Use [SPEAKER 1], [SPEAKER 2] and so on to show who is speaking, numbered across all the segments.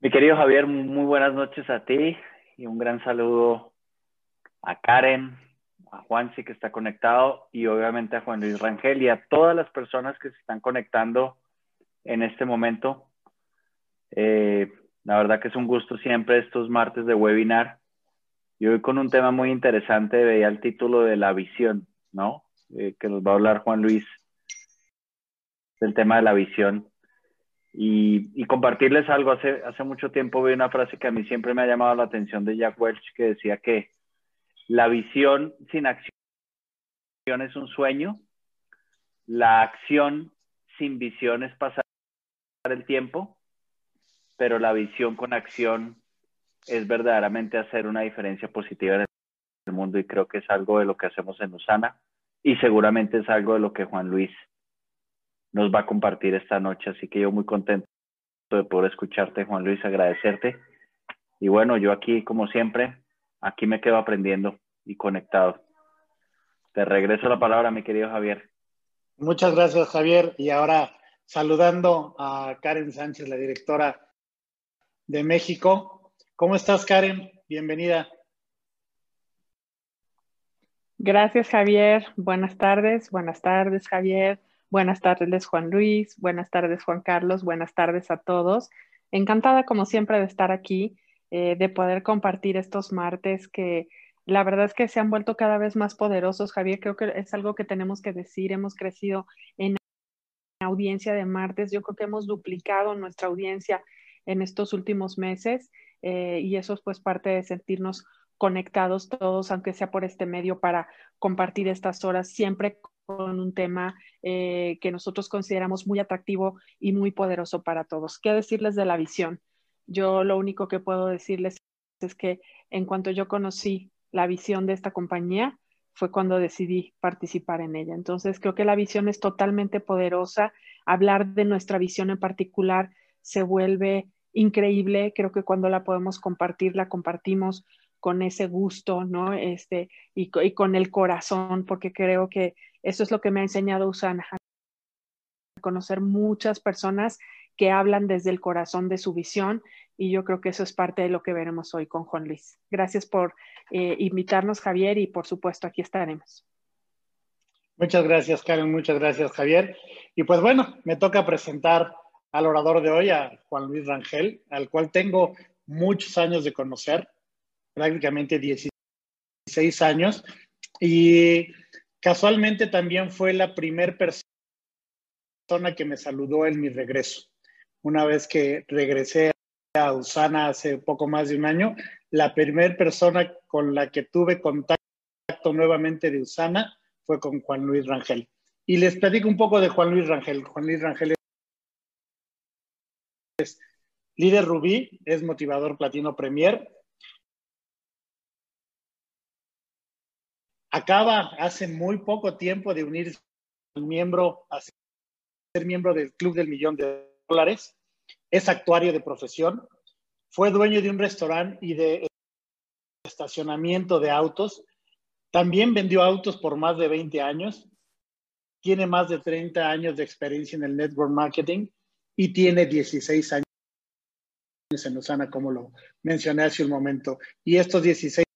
[SPEAKER 1] Mi querido Javier, muy buenas noches a ti y un gran saludo a Karen, a Juansi que está conectado y obviamente a Juan Luis Rangel y a todas las personas que se están conectando en este momento. Eh, la verdad que es un gusto siempre estos martes de webinar. Y hoy con un tema muy interesante, veía el título de la visión, ¿no? Eh, que nos va a hablar Juan Luis del tema de la visión. Y, compartirles algo. Hace, hace mucho tiempo vi una frase que a mí siempre me ha llamado la atención de Jack Welch que decía que la visión sin acción es un sueño, la acción sin visión es pasar el tiempo, pero la visión con acción es verdaderamente hacer una diferencia positiva en el mundo y creo que es algo de lo que hacemos en Usana y seguramente es algo de lo que Juan Luis nos va a compartir esta noche. Así que yo muy contento de poder escucharte, Juan Luis, agradecerte. Y bueno, yo aquí, como siempre, aquí me quedo aprendiendo y conectado. Te regreso la palabra, mi querido Javier.
[SPEAKER 2] Muchas gracias, Javier. Y ahora saludando a Karen Sánchez, la directora de México. ¿Cómo estás, Karen? Bienvenida.
[SPEAKER 3] Gracias, Javier. Buenas tardes. Buenas tardes, Javier. Buenas tardes, Juan Luis. Buenas tardes, Juan Carlos. Buenas tardes a todos. Encantada, como siempre, de estar aquí, eh, de poder compartir estos martes que la verdad es que se han vuelto cada vez más poderosos. Javier, creo que es algo que tenemos que decir. Hemos crecido en audiencia de martes. Yo creo que hemos duplicado nuestra audiencia en estos últimos meses eh, y eso es pues parte de sentirnos conectados todos, aunque sea por este medio, para compartir estas horas siempre con un tema eh, que nosotros consideramos muy atractivo y muy poderoso para todos. ¿Qué decirles de la visión? Yo lo único que puedo decirles es que en cuanto yo conocí la visión de esta compañía, fue cuando decidí participar en ella. Entonces, creo que la visión es totalmente poderosa. Hablar de nuestra visión en particular se vuelve increíble. Creo que cuando la podemos compartir, la compartimos con ese gusto, ¿no? Este, y, y con el corazón, porque creo que eso es lo que me ha enseñado Usana, a conocer muchas personas que hablan desde el corazón de su visión y yo creo que eso es parte de lo que veremos hoy con Juan Luis. Gracias por eh, invitarnos, Javier, y por supuesto aquí estaremos.
[SPEAKER 2] Muchas gracias, Karen, muchas gracias, Javier. Y pues bueno, me toca presentar al orador de hoy, a Juan Luis Rangel, al cual tengo muchos años de conocer, prácticamente 16 años, y Casualmente también fue la primera persona que me saludó en mi regreso. Una vez que regresé a Usana hace poco más de un año, la primera persona con la que tuve contacto nuevamente de Usana fue con Juan Luis Rangel. Y les platico un poco de Juan Luis Rangel. Juan Luis Rangel es líder Rubí, es motivador platino premier, acaba hace muy poco tiempo de unirse al miembro, a ser miembro del Club del Millón de Dólares, es actuario de profesión, fue dueño de un restaurante y de estacionamiento de autos, también vendió autos por más de 20 años, tiene más de 30 años de experiencia en el network marketing y tiene 16 años en Usana, como lo mencioné hace un momento. Y estos 16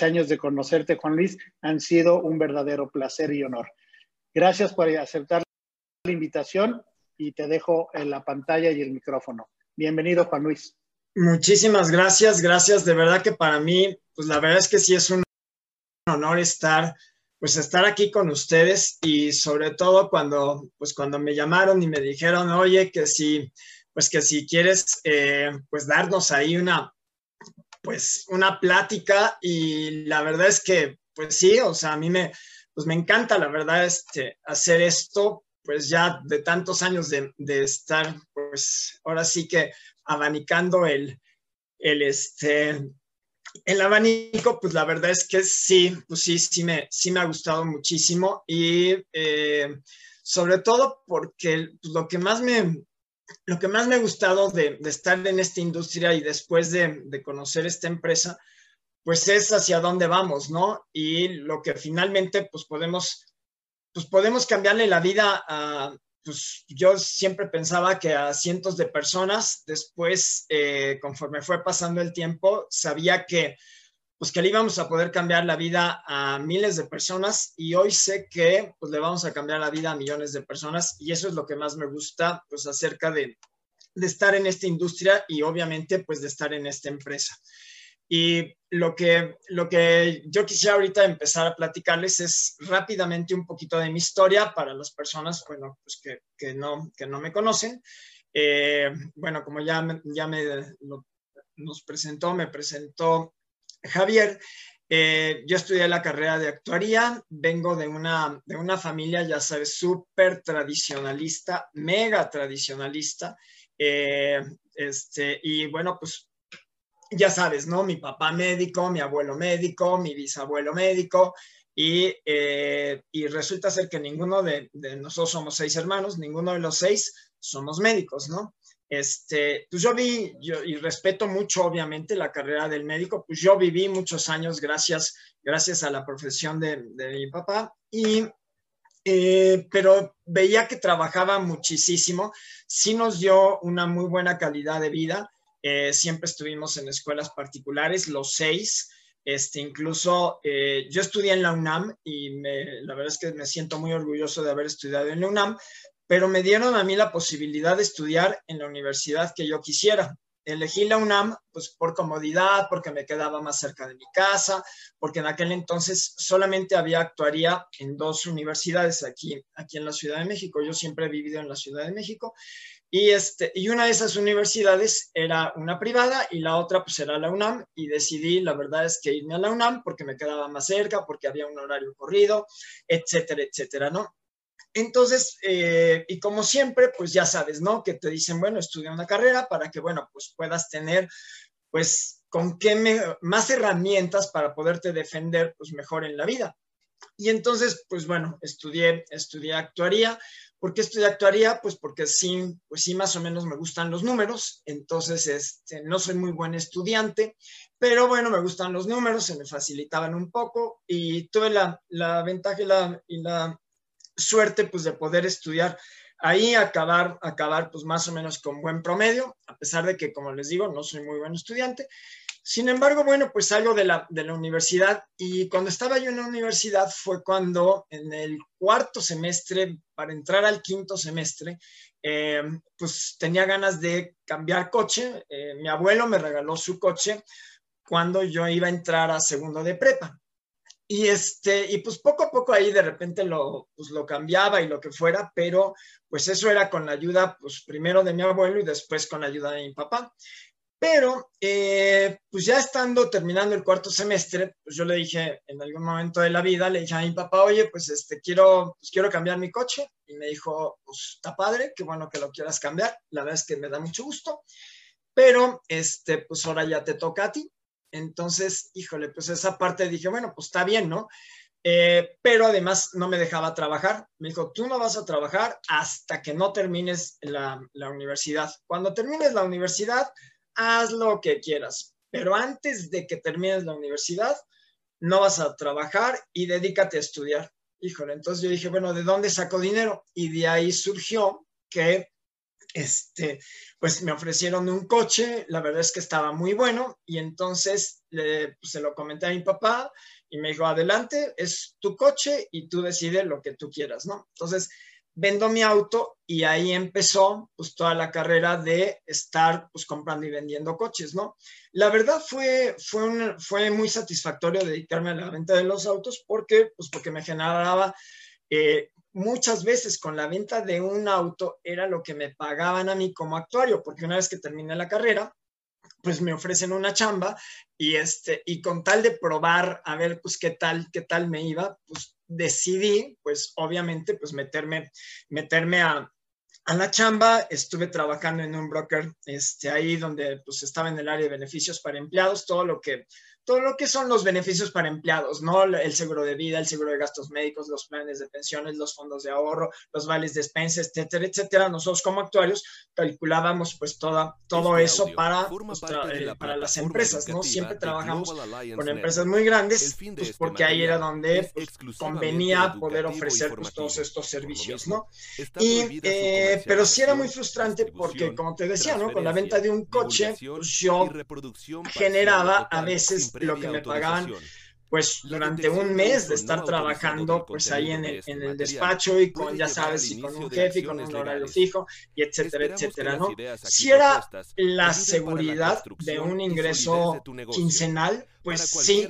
[SPEAKER 2] años de conocerte, Juan Luis, han sido un verdadero placer y honor. Gracias por aceptar la invitación y te dejo en la pantalla y el micrófono. Bienvenido, Juan Luis.
[SPEAKER 4] Muchísimas gracias, gracias. De verdad que para mí, pues la verdad es que sí es un honor estar, pues estar aquí con ustedes y sobre todo cuando, pues cuando me llamaron y me dijeron, oye, que si, pues que si quieres, eh, pues darnos ahí una, pues una plática y la verdad es que, pues sí, o sea, a mí me, pues me encanta, la verdad, este, hacer esto, pues ya de tantos años de, estar, pues ahora sí que abanicando el, el, este, el abanico, pues la verdad es que sí, pues sí, sí me, sí me ha gustado muchísimo y eh, sobre todo porque pues, lo que más me, lo que más me ha gustado de, estar en esta industria y después de, conocer esta empresa, pues es hacia dónde vamos, ¿no? Y lo que finalmente, pues podemos, pues podemos cambiarle la vida a, pues yo siempre pensaba que a cientos de personas, después, eh, conforme fue pasando el tiempo, sabía que pues que le íbamos a poder cambiar la vida a miles de personas y hoy sé que pues le vamos a cambiar la vida a millones de personas y eso es lo que más me gusta pues acerca de, de estar en esta industria y obviamente pues de estar en esta empresa. Y lo que, lo que yo quisiera ahorita empezar a platicarles es rápidamente un poquito de mi historia para las personas bueno, pues que, que no, que no me conocen. Eh, bueno, como ya, ya me nos presentó, me presentó Javier, eh, yo estudié la carrera de actuaría, vengo de una, de una familia, ya sabes, súper tradicionalista, mega tradicionalista. Eh, este, y bueno, pues ya sabes, ¿no? Mi papá médico, mi abuelo médico, mi bisabuelo médico, y, eh, y resulta ser que ninguno de, de, nosotros somos seis hermanos, ninguno de los seis somos médicos, ¿no? Este, pues yo vi, yo, y respeto mucho obviamente la carrera del médico, pues yo viví muchos años gracias, gracias a la profesión de, de mi papá, y, eh, pero veía que trabajaba muchísimo, sí nos dio una muy buena calidad de vida, eh, siempre estuvimos en escuelas particulares, los seis, este, incluso eh, yo estudié en la UNAM y me, la verdad es que me siento muy orgulloso de haber estudiado en la UNAM, pero me dieron a mí la posibilidad de estudiar en la universidad que yo quisiera. Elegí la UNAM pues por comodidad, porque me quedaba más cerca de mi casa, porque en aquel entonces solamente había actuaría en dos universidades aquí, aquí en la Ciudad de México. Yo siempre he vivido en la Ciudad de México y, este, y una de esas universidades era una privada y la otra pues era la UNAM y decidí, la verdad es que irme a la UNAM porque me quedaba más cerca, porque había un horario corrido, etcétera, etcétera, ¿no? Entonces, eh, y como siempre, pues ya sabes, ¿no? Que te dicen, bueno, estudia una carrera para que, bueno, pues puedas tener, pues, con qué más herramientas para poderte defender, pues, mejor en la vida. Y entonces, pues, bueno, estudié, estudié actuaría. ¿Por qué estudié actuaría? Pues porque sí, pues sí, más o menos me gustan los números. Entonces, este, no soy muy buen estudiante, pero bueno, me gustan los números, se me facilitaban un poco y tuve la, la ventaja la, y la suerte pues de poder estudiar ahí, acabar, acabar pues más o menos con buen promedio, a pesar de que, como les digo, no soy muy buen estudiante. Sin embargo, bueno, pues salgo de la, universidad y cuando estaba yo en la universidad fue cuando en el cuarto semestre, para entrar al quinto semestre, eh, pues tenía ganas de cambiar coche. Eh, mi abuelo me regaló su coche cuando yo iba a entrar a segundo de prepa. Y, este, y pues poco a poco ahí de repente lo, pues lo cambiaba y lo que fuera, pero pues eso era con la ayuda, pues primero de mi abuelo y después con la ayuda de mi papá. Pero, eh, pues ya estando terminando el cuarto semestre, pues yo le dije en algún momento de la vida, le dije a mi papá, oye, pues este, quiero, pues quiero cambiar mi coche. Y me dijo, pues está padre, qué bueno que lo quieras cambiar. La verdad es que me da mucho gusto. Pero, este, pues ahora ya te toca a ti. Entonces, híjole, pues esa parte dije, bueno, pues está bien, ¿no? Eh, pero además no me dejaba trabajar. Me dijo, tú no vas a trabajar hasta que no termines la, la, universidad. Cuando termines la universidad, haz lo que quieras. Pero antes de que termines la universidad, no vas a trabajar y dedícate a estudiar. Híjole, entonces yo dije, bueno, ¿de dónde saco dinero? Y de ahí surgió que este, pues me ofrecieron un coche, la verdad es que estaba muy bueno y entonces le, pues, se lo comenté a mi papá y me dijo, adelante, es tu coche y tú decides lo que tú quieras, ¿no? Entonces, vendo mi auto y ahí empezó pues toda la carrera de estar pues comprando y vendiendo coches, ¿no? La verdad fue, fue, fue muy satisfactorio dedicarme a la venta de los autos porque, pues porque me generaba eh, muchas veces con la venta de un auto era lo que me pagaban a mí como actuario, porque una vez que terminé la carrera, pues me ofrecen una chamba y este y con tal de probar a ver pues qué tal qué tal me iba, pues decidí pues obviamente pues meterme meterme a, a la chamba, estuve trabajando en un broker este, ahí donde pues estaba en el área de beneficios para empleados, todo lo que todo lo que son los beneficios para empleados, ¿no? El seguro de vida, el seguro de gastos médicos, los planes de pensiones, los fondos de ahorro, los vales de despensa, etcétera, etcétera. Nosotros como actuarios calculábamos pues toda, todo este eso para, pues, eh, para las empresas, ¿no? Siempre trabajamos con empresas muy grandes, pues porque ahí era donde pues, convenía poder ofrecer pues, todos estos servicios, ¿no? Y, eh, pero sí era muy frustrante porque, como te decía, ¿no? Con la venta de un coche, pues yo generaba a veces lo que me pagaban pues durante un mes de estar trabajando pues ahí en el, en el despacho y con, ya sabes, y con un jefe y con un horario fijo y etcétera, etcétera, ¿no? Si era la seguridad de un ingreso quincenal, pues sí,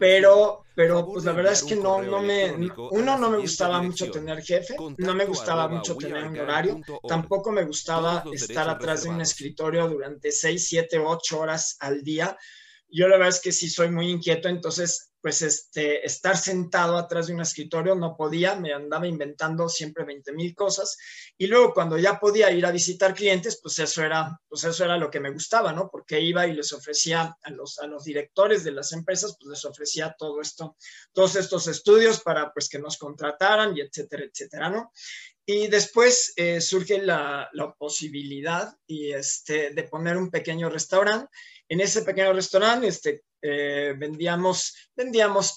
[SPEAKER 4] pero, pero pues la verdad es que no, no me, uno no me gustaba mucho tener jefe, no me gustaba mucho tener un horario, tampoco me gustaba estar atrás de un escritorio durante seis, siete, ocho horas al día yo la verdad es que sí soy muy inquieto, entonces, pues, este, estar sentado atrás de un escritorio no podía, me andaba inventando siempre 20 mil cosas. Y luego cuando ya podía ir a visitar clientes, pues eso era, pues eso era lo que me gustaba, ¿no? Porque iba y les ofrecía a los, a los directores de las empresas, pues les ofrecía todo esto, todos estos estudios para, pues, que nos contrataran y etcétera, etcétera, ¿no? Y después eh, surge la, la, posibilidad y este, de poner un pequeño restaurante en ese pequeño restaurante este, eh, vendíamos,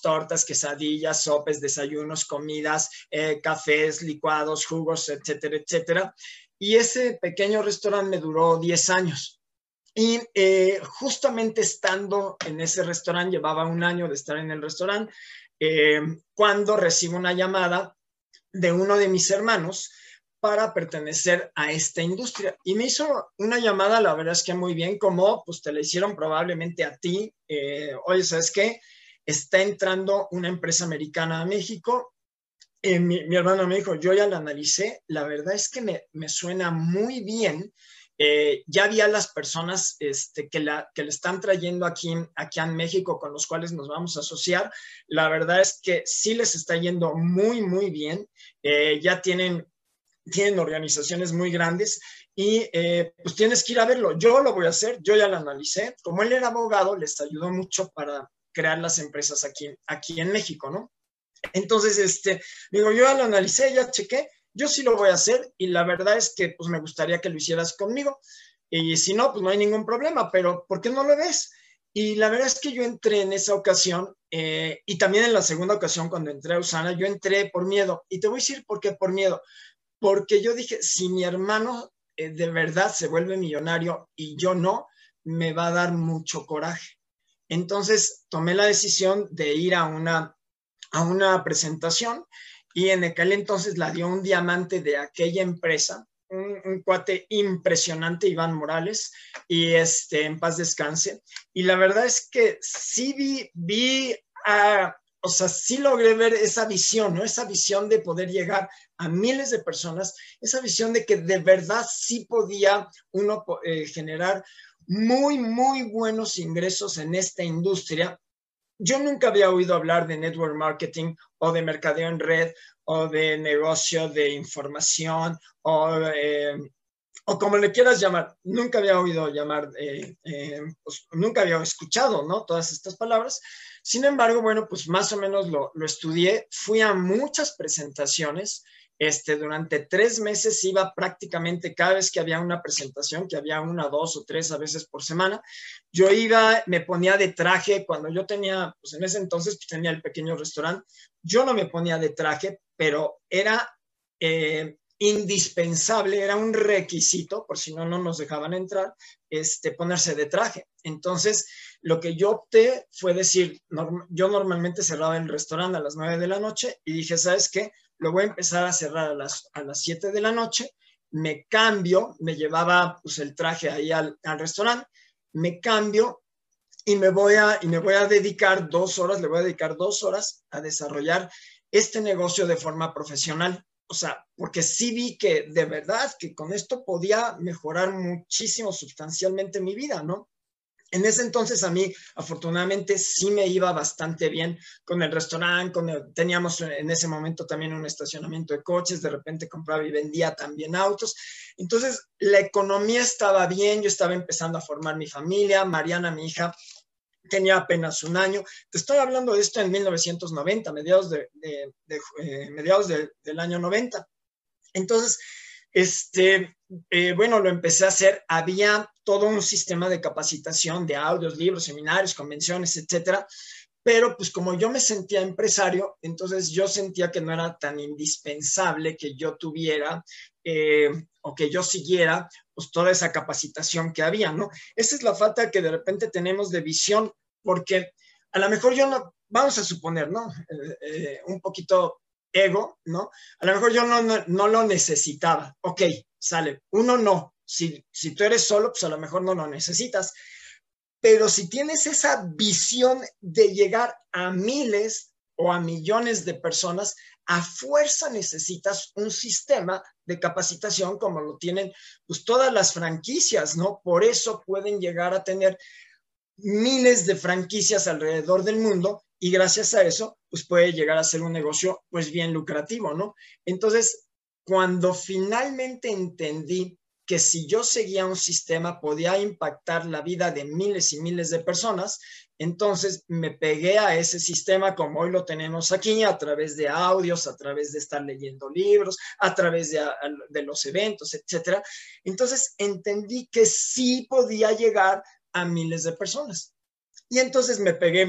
[SPEAKER 4] tortas, quesadillas, sopes, desayunos, comidas, eh, cafés, licuados, jugos, etcétera, etcétera. Y ese pequeño restaurante me duró 10 años. Y eh, justamente estando en ese restaurante, llevaba un año de estar en el restaurante, cuando recibo una llamada de uno de mis hermanos para pertenecer a esta industria. Y me hizo una llamada, la verdad es que muy bien, como pues te la hicieron probablemente a ti. Eh, Oye, ¿sabes qué? Está entrando una empresa americana a México. Eh, mi, hermano me dijo, yo ya la analicé, la verdad es que me, me suena muy bien. Eh, ya había las personas este, que, la, que le están trayendo aquí, aquí en México con los cuales nos vamos a asociar. La verdad es que sí les está yendo muy, muy bien. ya tienen tienen organizaciones muy grandes y eh, pues tienes que ir a verlo. Yo lo voy a hacer, yo ya lo analicé. Como él era abogado, les ayudó mucho para crear las empresas aquí, aquí en México, ¿no? Entonces, este, digo, yo ya lo analicé, ya chequé, yo sí lo voy a hacer y la verdad es que pues me gustaría que lo hicieras conmigo. Y si no, pues no hay ningún problema, pero ¿por qué no lo ves? Y la verdad es que yo entré en esa ocasión eh, y también en la segunda ocasión cuando entré a Usana, yo entré por miedo. Y te voy a decir por qué por miedo porque yo dije, si mi hermano eh, de verdad se vuelve millonario y yo no, me va a dar mucho coraje. Entonces tomé la decisión de ir a una, a una presentación y en aquel entonces la dio un diamante de aquella empresa, un, cuate impresionante, Iván Morales, y este, en paz descanse. Y la verdad es que sí vi, vi a, o sea, sí logré ver esa visión, ¿no? Esa visión de poder llegar a miles de personas, esa visión de que de verdad sí podía uno eh, generar muy, muy buenos ingresos en esta industria. Yo nunca había oído hablar de network marketing o de mercadeo en red o de negocio de información o, eh, o como le quieras llamar. Nunca había oído llamar, eh, pues, nunca había escuchado, ¿no? Todas estas palabras. Sin embargo, bueno, pues más o menos lo, estudié, fui a muchas presentaciones, este, durante tres meses iba prácticamente cada vez que había una presentación, que había una, dos o tres a veces por semana, yo iba, me ponía de traje, cuando yo tenía, pues en ese entonces pues tenía el pequeño restaurante, yo no me ponía de traje, pero era eh, indispensable, era un requisito, por si no, no nos dejaban entrar, este, ponerse de traje. Entonces, lo que yo opté fue decir, yo normalmente cerraba el restaurante a las 9 de la noche y dije, ¿sabes qué? Lo voy a empezar a cerrar a las, a las 7 de la noche, me cambio, me llevaba pues, el traje ahí al, al restaurante, me cambio y me, voy a, y me voy a dedicar dos horas, le voy a dedicar dos horas a desarrollar este negocio de forma profesional o sea, porque sí vi que de verdad que con esto podía mejorar muchísimo sustancialmente mi vida, ¿no? En ese entonces a mí, afortunadamente, sí me iba bastante bien con el restaurante, teníamos en ese momento también un estacionamiento de coches, de repente compraba y vendía también autos. Entonces, la economía estaba bien, yo estaba empezando a formar mi familia, Mariana, mi hija, tenía apenas un año. Te estoy hablando de esto en 1990, mediados, de, eh, mediados del año 90. Entonces, este, eh, bueno, lo empecé a hacer. Había todo un sistema de capacitación de audios, libros, seminarios, convenciones, etcétera. Pero pues como yo me sentía empresario, entonces yo sentía que no era tan indispensable que yo tuviera eh, o que yo siguiera pues toda esa capacitación que había, ¿no? Esa es la falta que de repente tenemos de visión, porque a lo mejor yo no, vamos a suponer, ¿no? Eh, eh, un poquito ego, ¿no? A lo mejor yo no, no, lo necesitaba. Ok, sale. Uno no. Si, si tú eres solo, pues a lo mejor no lo necesitas. Pero si tienes esa visión de llegar a miles o a millones de personas, a fuerza necesitas un sistema de capacitación como lo tienen pues todas las franquicias, ¿no? Por eso pueden llegar a tener miles de franquicias alrededor del mundo y gracias a eso pues puede llegar a ser un negocio pues bien lucrativo, ¿no? Entonces, cuando finalmente entendí que si yo seguía un sistema podía impactar la vida de miles y miles de personas. Entonces me pegué a ese sistema como hoy lo tenemos aquí, a través de audios, a través de estar leyendo libros, a través de, los eventos, etc. Entonces entendí que sí podía llegar a miles de personas. Y entonces me pegué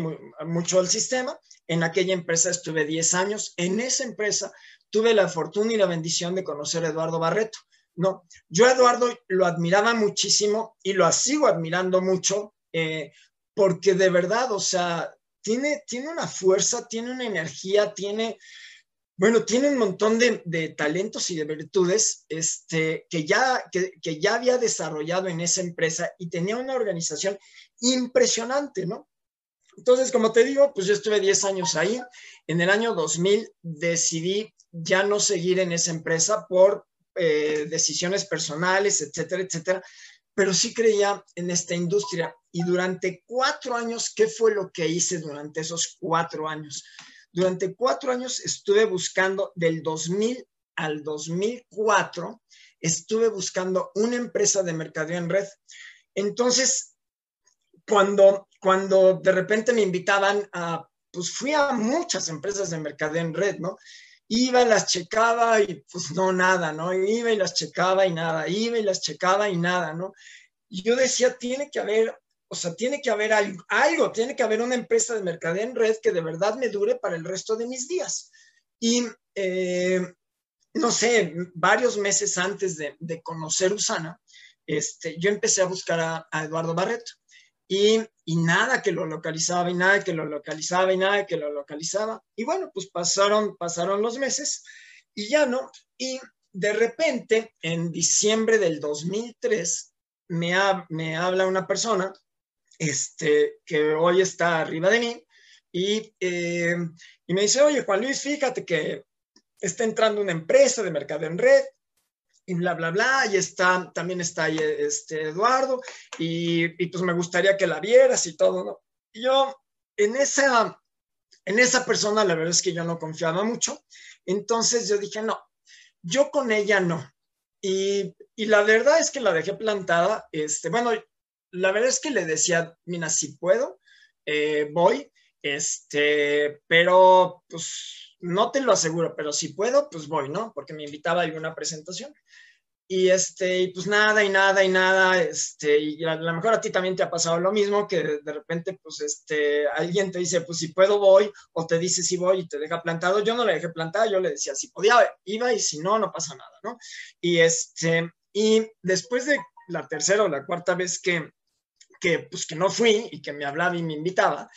[SPEAKER 4] mucho al sistema. En aquella empresa estuve 10 años. En esa empresa tuve la fortuna y la bendición de conocer a Eduardo Barreto. No, yo Eduardo lo admiraba muchísimo y lo sigo admirando mucho eh, porque de verdad, o sea, tiene, tiene una fuerza, tiene una energía, tiene, bueno, tiene un montón de, talentos y de virtudes este, que, ya, que, que, ya había desarrollado en esa empresa y tenía una organización impresionante, ¿no? Entonces, como te digo, pues yo estuve 10 años ahí. En el año 2000 decidí ya no seguir en esa empresa por eh, decisiones personales, etcétera, etcétera, pero sí creía en esta industria. Y durante cuatro años, ¿qué fue lo que hice durante esos cuatro años? Durante cuatro años estuve buscando, del 2000 al 2004, estuve buscando una empresa de mercadeo en red. Entonces, cuando, cuando de repente me invitaban a, pues fui a muchas empresas de mercadeo en red, ¿no? iba las checaba y pues no, nada, ¿no? Iba y las checaba y nada, iba y las checaba y nada, ¿no? Yo decía, tiene que haber, o sea, tiene que haber algo, tiene que haber una empresa de mercadeo en red que de verdad me dure para el resto de mis días. Y, eh, no sé, varios meses antes de, conocer Usana, este, yo empecé a buscar a Eduardo Barreto y, nada que lo localizaba y nada que lo localizaba y nada que lo localizaba. Y bueno, pues pasaron, pasaron los meses y ya no. Y de repente, en diciembre del 2003, me, me habla una persona este, que hoy está arriba de mí y, eh, y me dice, oye, Juan Luis, fíjate que está entrando una empresa de mercado en red y bla, bla, bla, y está, también está ahí este Eduardo, y, pues me gustaría que la vieras y todo, ¿no? Y yo, en esa, en esa persona, la verdad es que yo no confiaba mucho, entonces yo dije, no, yo con ella no. Y, la verdad es que la dejé plantada, este, bueno, la verdad es que le decía, mira, si puedo, eh, voy, este, pero pues no te lo aseguro, pero si puedo, pues voy, ¿no? Porque me invitaba a alguna presentación. Y este, y pues nada, y nada, y nada, este, y a lo mejor a ti también te ha pasado lo mismo, que de repente, pues, este, alguien te dice, pues si puedo voy, o te dice si voy y te deja plantado. Yo no le dejé plantado, yo le decía, si podía, iba, y si no, no pasa nada, ¿no? Y este, y después de la tercera o la cuarta vez que, que, pues, que no fui y que me hablaba y me invitaba,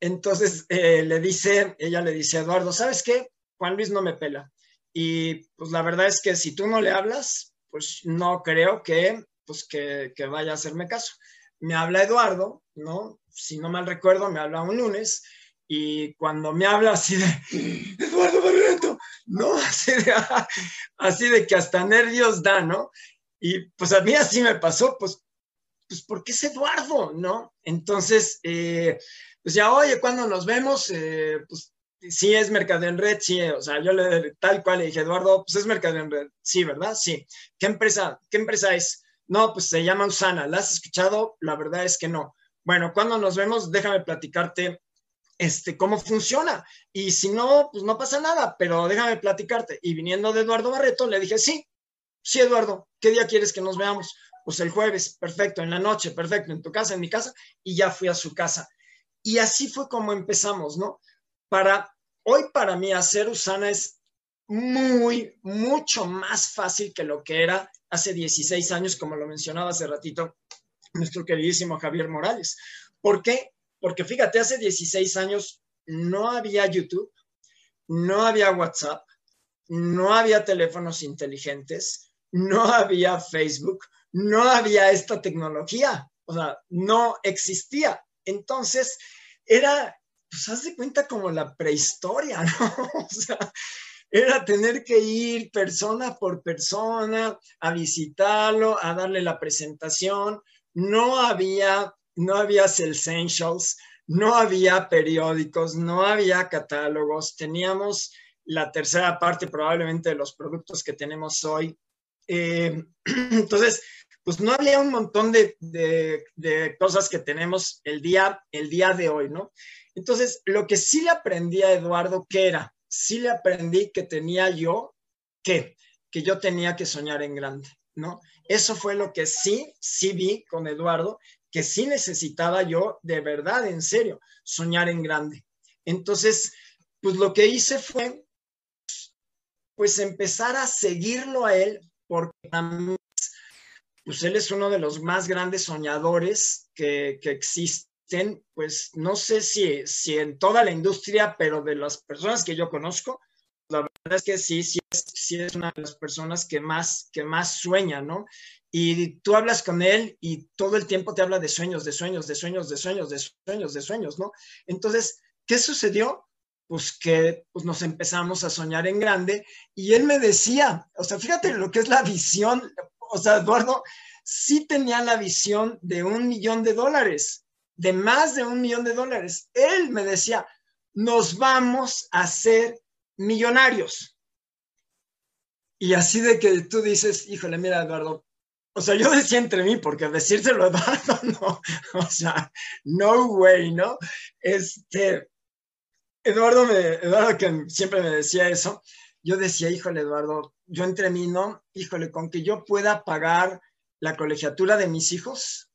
[SPEAKER 4] entonces eh, le dice, ella le dice Eduardo, ¿sabes qué? Juan Luis no me pela. Y pues la verdad es que si tú no le hablas, pues no creo que, pues que, que vaya a hacerme caso. Me habla Eduardo, ¿no? Si no mal recuerdo, me habla un lunes y cuando me habla así de, Eduardo Barreto, ¿no? Así de, así de que hasta nervios da, ¿no? Y pues a mí así me pasó, pues, pues porque es Eduardo, ¿no? Entonces, eh, pues ya, oye, cuando nos vemos, eh, pues sí es Mercado en Red, sí, o sea, yo le, tal cual le dije, Eduardo, pues es Mercado en Red, sí, ¿verdad? Sí. ¿Qué empresa, qué empresa es? No, pues se llama Usana, ¿la has escuchado? La verdad es que no. bueno, cuando nos vemos, déjame platicarte este, cómo funciona. Y si no, pues no pasa nada, pero déjame platicarte. Y viniendo de Eduardo Barreto, le dije, sí, sí, Eduardo, ¿qué día quieres que nos veamos? Pues el jueves, perfecto, en la noche, perfecto, en tu casa, en mi casa, y ya fui a su casa. Y así fue como empezamos, ¿no? Para, hoy para mí hacer Usana es muy, mucho más fácil que lo que era hace 16 años, como lo mencionaba hace ratito nuestro queridísimo Javier Morales. ¿Por qué? Porque fíjate, hace 16 años no había YouTube, no había WhatsApp, no había teléfonos inteligentes, no había Facebook, no había esta tecnología, o sea, no existía. Entonces, era, pues haz de cuenta como la prehistoria, ¿no? O sea, era tener que ir persona por persona a visitarlo, a darle la presentación. No había, no había essentials, no había periódicos, no había catálogos. Teníamos la tercera parte probablemente de los productos que tenemos hoy. Eh, entonces, pues no había un montón de, de, cosas que tenemos el día, el día de hoy, ¿no? Entonces, lo que sí le aprendí a Eduardo, ¿qué era? sí le aprendí que tenía yo que, que yo tenía que soñar en grande, ¿no? Eso fue lo que sí, sí vi con Eduardo, que sí necesitaba yo de verdad, en serio, soñar en grande. Entonces, pues lo que hice fue, pues empezar a seguirlo a él, porque pues él es uno de los más grandes soñadores que, que existe pues no sé si, si en toda la industria, pero de las personas que yo conozco, la verdad es que sí, sí es, sí es una de las personas que más, que más sueña, ¿no? Y tú hablas con él y todo el tiempo te habla de sueños, de sueños, de sueños, de sueños, de sueños, de sueños, ¿no? Entonces, ¿qué sucedió? Pues que pues nos empezamos a soñar en grande y él me decía, o sea, fíjate lo que es la visión, o sea, Eduardo sí tenía la visión de un millón de dólares, de más de un millón de dólares. Él me decía, nos vamos a hacer millonarios. Y así de que tú dices, híjole, mira, Eduardo, o sea, yo decía entre mí, porque decírselo a Eduardo, no, o sea, no way, ¿no? Este, Eduardo, me, Eduardo que siempre me decía eso, yo decía, híjole, Eduardo, yo entre mí, ¿no? Híjole, con que yo pueda pagar la colegiatura de mis hijos,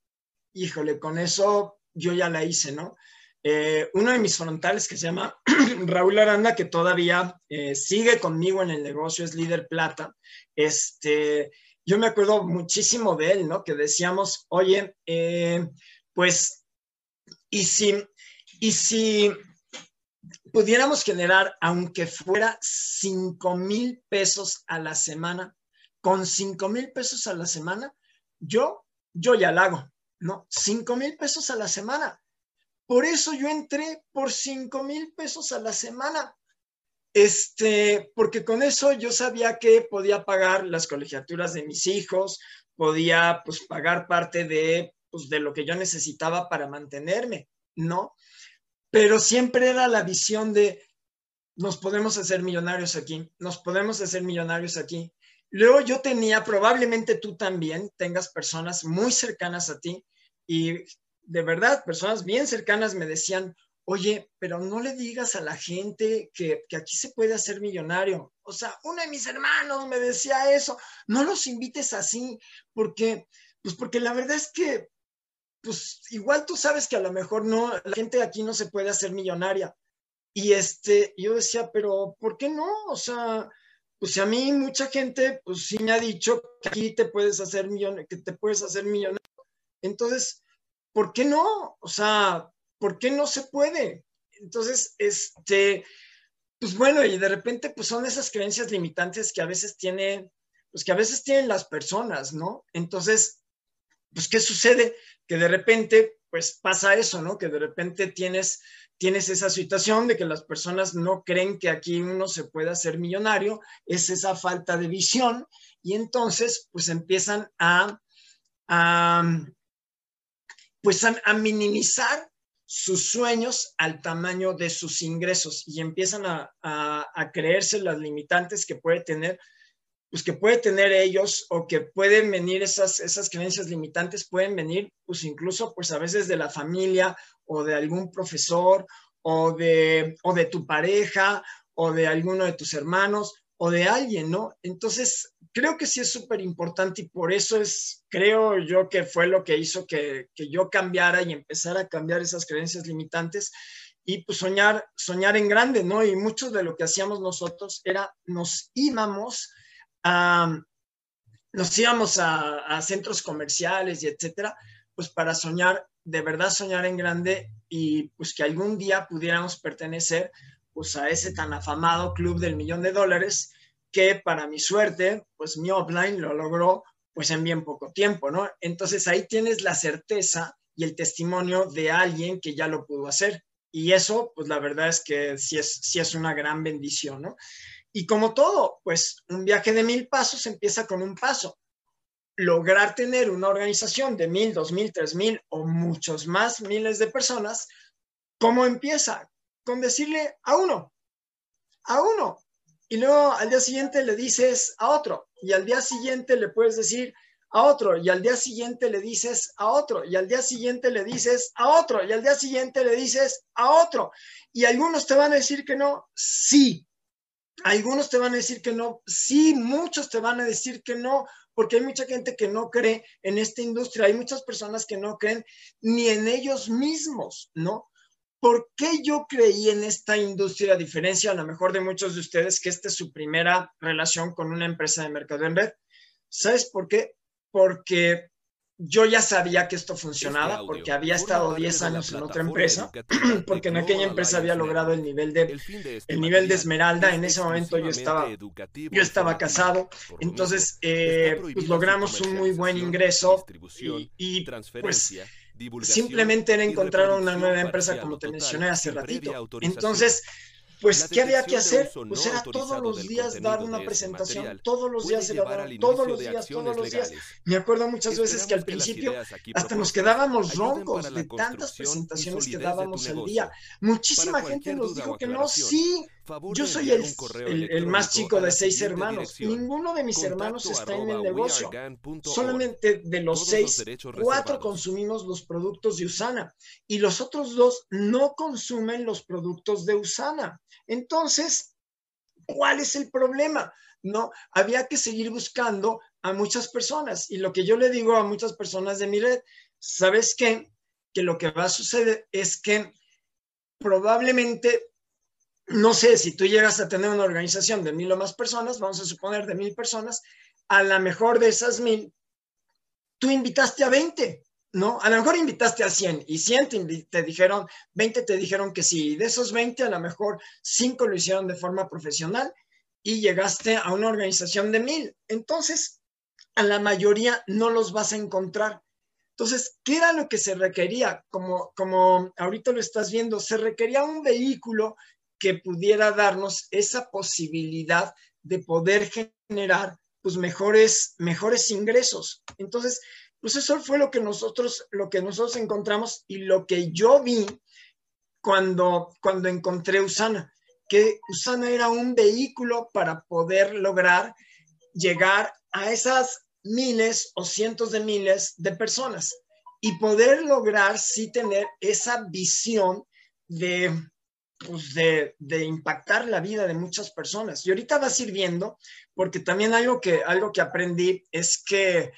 [SPEAKER 4] híjole, con eso yo ya la hice, ¿no? Eh, uno de mis frontales que se llama Raúl Aranda, que todavía eh, sigue conmigo en el negocio, es líder plata. Este, yo me acuerdo muchísimo de él, ¿no? Que decíamos, oye, eh, pues, ¿y si, y si pudiéramos generar, aunque fuera 5 mil pesos a la semana, con 5 mil pesos a la semana, yo, yo ya la hago. ¿no? Cinco mil pesos a la semana. Por eso yo entré por cinco mil pesos a la semana. Este, porque con eso yo sabía que podía pagar las colegiaturas de mis hijos, podía pues pagar parte de, pues, de lo que yo necesitaba para mantenerme, ¿no? Pero siempre era la visión de, nos podemos hacer millonarios aquí, nos podemos hacer millonarios aquí. Luego yo tenía, probablemente tú también tengas personas muy cercanas a ti y de verdad, personas bien cercanas me decían, oye, pero no le digas a la gente que, aquí se puede hacer millonario. O sea, uno de mis hermanos me decía eso, no los invites así, porque, pues porque la verdad es que, pues igual tú sabes que a lo mejor no, la gente aquí no se puede hacer millonaria. Y este, yo decía, pero ¿por qué no? O sea, pues a mí mucha gente, pues sí me ha dicho que aquí te puedes hacer millonario, que te puedes hacer millonario. Entonces, ¿por qué no? O sea, ¿por qué no se puede? Entonces, este, pues bueno, y de repente, pues son esas creencias limitantes que a veces tienen, pues que a veces tienen las personas, ¿no? Entonces, pues, ¿qué sucede? Que de repente, pues pasa eso, ¿no? Que de repente tienes tienes esa situación de que las personas no creen que aquí uno se pueda hacer millonario, es esa falta de visión y entonces pues empiezan a, pues a, minimizar sus sueños al tamaño de sus ingresos y empiezan a, a, creerse las limitantes que puede tener pues que puede tener ellos o que pueden venir esas, esas creencias limitantes, pueden venir pues incluso pues a veces de la familia o de algún profesor o de, o de tu pareja o de alguno de tus hermanos o de alguien, ¿no? Entonces, creo que sí es súper importante y por eso es, creo yo que fue lo que hizo que, que, yo cambiara y empezara a cambiar esas creencias limitantes y pues soñar, soñar en grande, ¿no? Y mucho de lo que hacíamos nosotros era, nos íbamos nos íbamos a, a centros comerciales y etcétera, pues para soñar, de verdad soñar en grande y pues que algún día pudiéramos pertenecer pues a ese tan afamado club del millón de dólares que para mi suerte, pues mi offline lo logró pues en bien poco tiempo, ¿no? Entonces ahí tienes la certeza y el testimonio de alguien que ya lo pudo hacer. Y eso, pues la verdad es que sí es, sí es una gran bendición, ¿no? Y como todo, pues un viaje de mil pasos empieza con un paso. Lograr tener una organización de mil, dos mil, tres mil o muchos más miles de personas, ¿cómo empieza? Con decirle a uno, a uno. Y luego al día siguiente le dices a otro. Y al día siguiente le puedes decir a otro. Y al día siguiente le dices a otro. Y al día siguiente le dices a otro. Y al día siguiente le dices a otro. Y algunos te van a decir que no. Sí, algunos te van a decir que no, sí, muchos te van a decir que no, porque hay mucha gente que no cree en esta industria, hay muchas personas que no creen ni en ellos mismos, ¿no? ¿Por qué yo creí en esta industria, a diferencia a lo mejor de muchos de ustedes, que esta es su primera relación con una empresa de mercado en red? ¿Sabes por qué? Porque yo ya sabía que esto este funcionaba porque había estado 10 años en otra empresa, porque en aquella empresa había logrado el nivel de, el este nivel de esmeralda. En ese momento yo estaba, yo estaba casado, entonces eh, pues logramos un muy buen ingreso y, y pues simplemente era encontrar una nueva empresa como te mencioné hace ratito. Entonces pues, ¿qué había que hacer? Pues era todos los días dar una presentación, todos los días era dar, todos los días, todos los días. Me acuerdo muchas veces que al principio hasta nos quedábamos roncos de tantas presentaciones que dábamos al día. Muchísima gente nos dijo que no, sí, yo soy el, el, más chico de seis hermanos. Ninguno de mis hermanos está en el negocio. Solamente de los seis, cuatro consumimos los productos de Usana y los otros dos no consumen los productos de Usana. Entonces, ¿cuál es el problema? No, había que seguir buscando a muchas personas. Y lo que yo le digo a muchas personas de mi red, ¿sabes qué? Que lo que va a suceder es que probablemente, no sé, si tú llegas a tener una organización de mil o más personas, vamos a suponer de mil personas, a la mejor de esas mil, tú invitaste a 20 ¿no? A lo mejor invitaste a 100 y 100 te, dijeron, 20 te dijeron que sí, y de esos 20 a lo mejor 5 lo hicieron de forma profesional y llegaste a una organización de 1000. Entonces, a la mayoría no los vas a encontrar. Entonces, ¿qué era lo que se requería? Como, como ahorita lo estás viendo, se requería un vehículo que pudiera darnos esa posibilidad de poder generar pues mejores, mejores ingresos. Entonces, pues eso fue lo que nosotros, lo que nosotros encontramos y lo que yo vi cuando, cuando encontré Usana, que Usana era un vehículo para poder lograr llegar a esas miles o cientos de miles de personas y poder lograr sí tener esa visión de, pues de, de, impactar la vida de muchas personas. Y ahorita vas a ir viendo, porque también algo que, algo que aprendí es que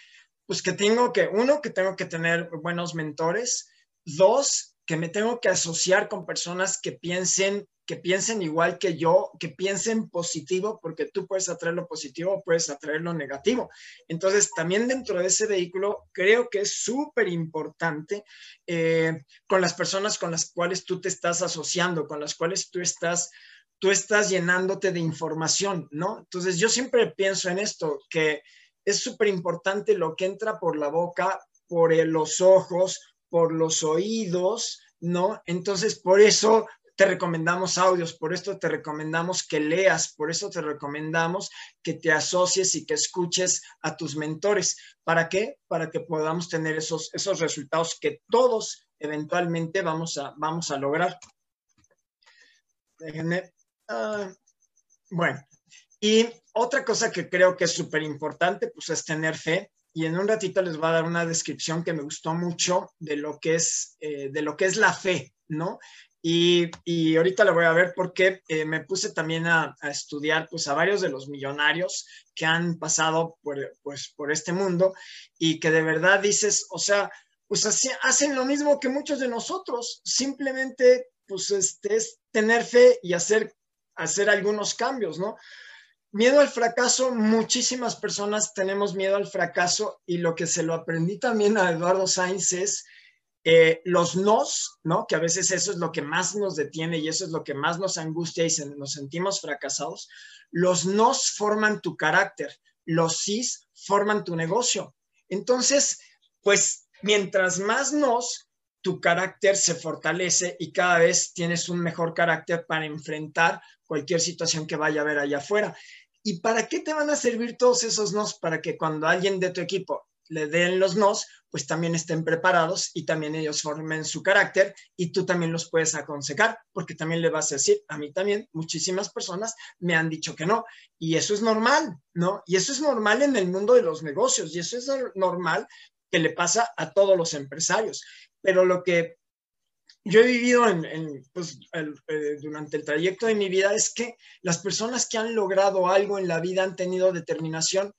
[SPEAKER 4] pues que tengo que, uno, que tengo que tener buenos mentores, dos, que me tengo que asociar con personas que piensen, que piensen igual que yo, que piensen positivo, porque tú puedes atraer lo positivo o puedes atraer lo negativo. Entonces, también dentro de ese vehículo, creo que es súper importante eh, con las personas con las cuales tú te estás asociando, con las cuales tú estás tú estás llenándote de información, ¿no? Entonces, yo siempre pienso en esto, que es súper importante lo que entra por la boca, por los ojos, por los oídos, ¿no? Entonces, por eso te recomendamos audios, por esto te recomendamos que leas, por eso te recomendamos que te asocies y que escuches a tus mentores. ¿Para qué? Para que podamos tener esos, esos resultados que todos eventualmente vamos a, vamos a lograr. Déjenme. Ah, bueno, Y otra cosa que creo que es súper importante, pues es tener fe. Y en un ratito les voy a dar una descripción que me gustó mucho de lo que es, eh, de lo que es la fe, ¿no? Y, y, ahorita lo voy a ver porque eh, me puse también a, a, estudiar pues, a varios de los millonarios que han pasado por, pues, por este mundo y que de verdad dices, o sea, pues así, hacen lo mismo que muchos de nosotros, simplemente pues este, es tener fe y hacer, hacer algunos cambios, ¿no? Miedo al fracaso, muchísimas personas tenemos miedo al fracaso y lo que se lo aprendí también a Eduardo Sainz es eh, los nos, ¿no? Que a veces eso es lo que más nos detiene y eso es lo que más nos angustia y nos sentimos fracasados. Los nos forman tu carácter, los sís forman tu negocio. Entonces, pues mientras más nos, tu carácter se fortalece y cada vez tienes un mejor carácter para enfrentar cualquier situación que vaya a haber allá afuera. ¿Y para qué te van a servir todos esos nos? Para que cuando alguien de tu equipo le den los nos, pues también estén preparados y también ellos formen su carácter y tú también los puedes aconsejar, porque también le vas a decir, a mí también muchísimas personas me han dicho que no, y eso es normal, ¿no? Y eso es normal en el mundo de los negocios, y eso es normal que le pasa a todos los empresarios. Pero lo que yo he vivido en, pues, eh, durante el trayecto de mi vida es que las personas que han logrado algo en la vida han tenido determinación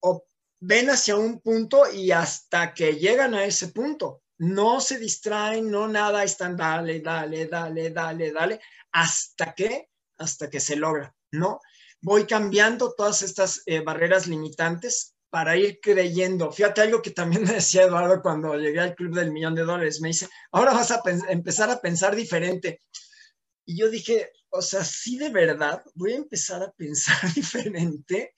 [SPEAKER 4] o ven hacia un punto y hasta que llegan a ese punto, no se distraen, no nada, están dale, dale, dale, dale, dale, hasta que, hasta que se logra, ¿no? Voy cambiando todas estas eh, barreras limitantes para ir creyendo. Fíjate algo que también me decía Eduardo cuando llegué al Club del Millón de Dólares. Me dice, ahora vas a empezar a pensar diferente. Y yo dije, o sea, sí de verdad, voy a empezar a pensar diferente.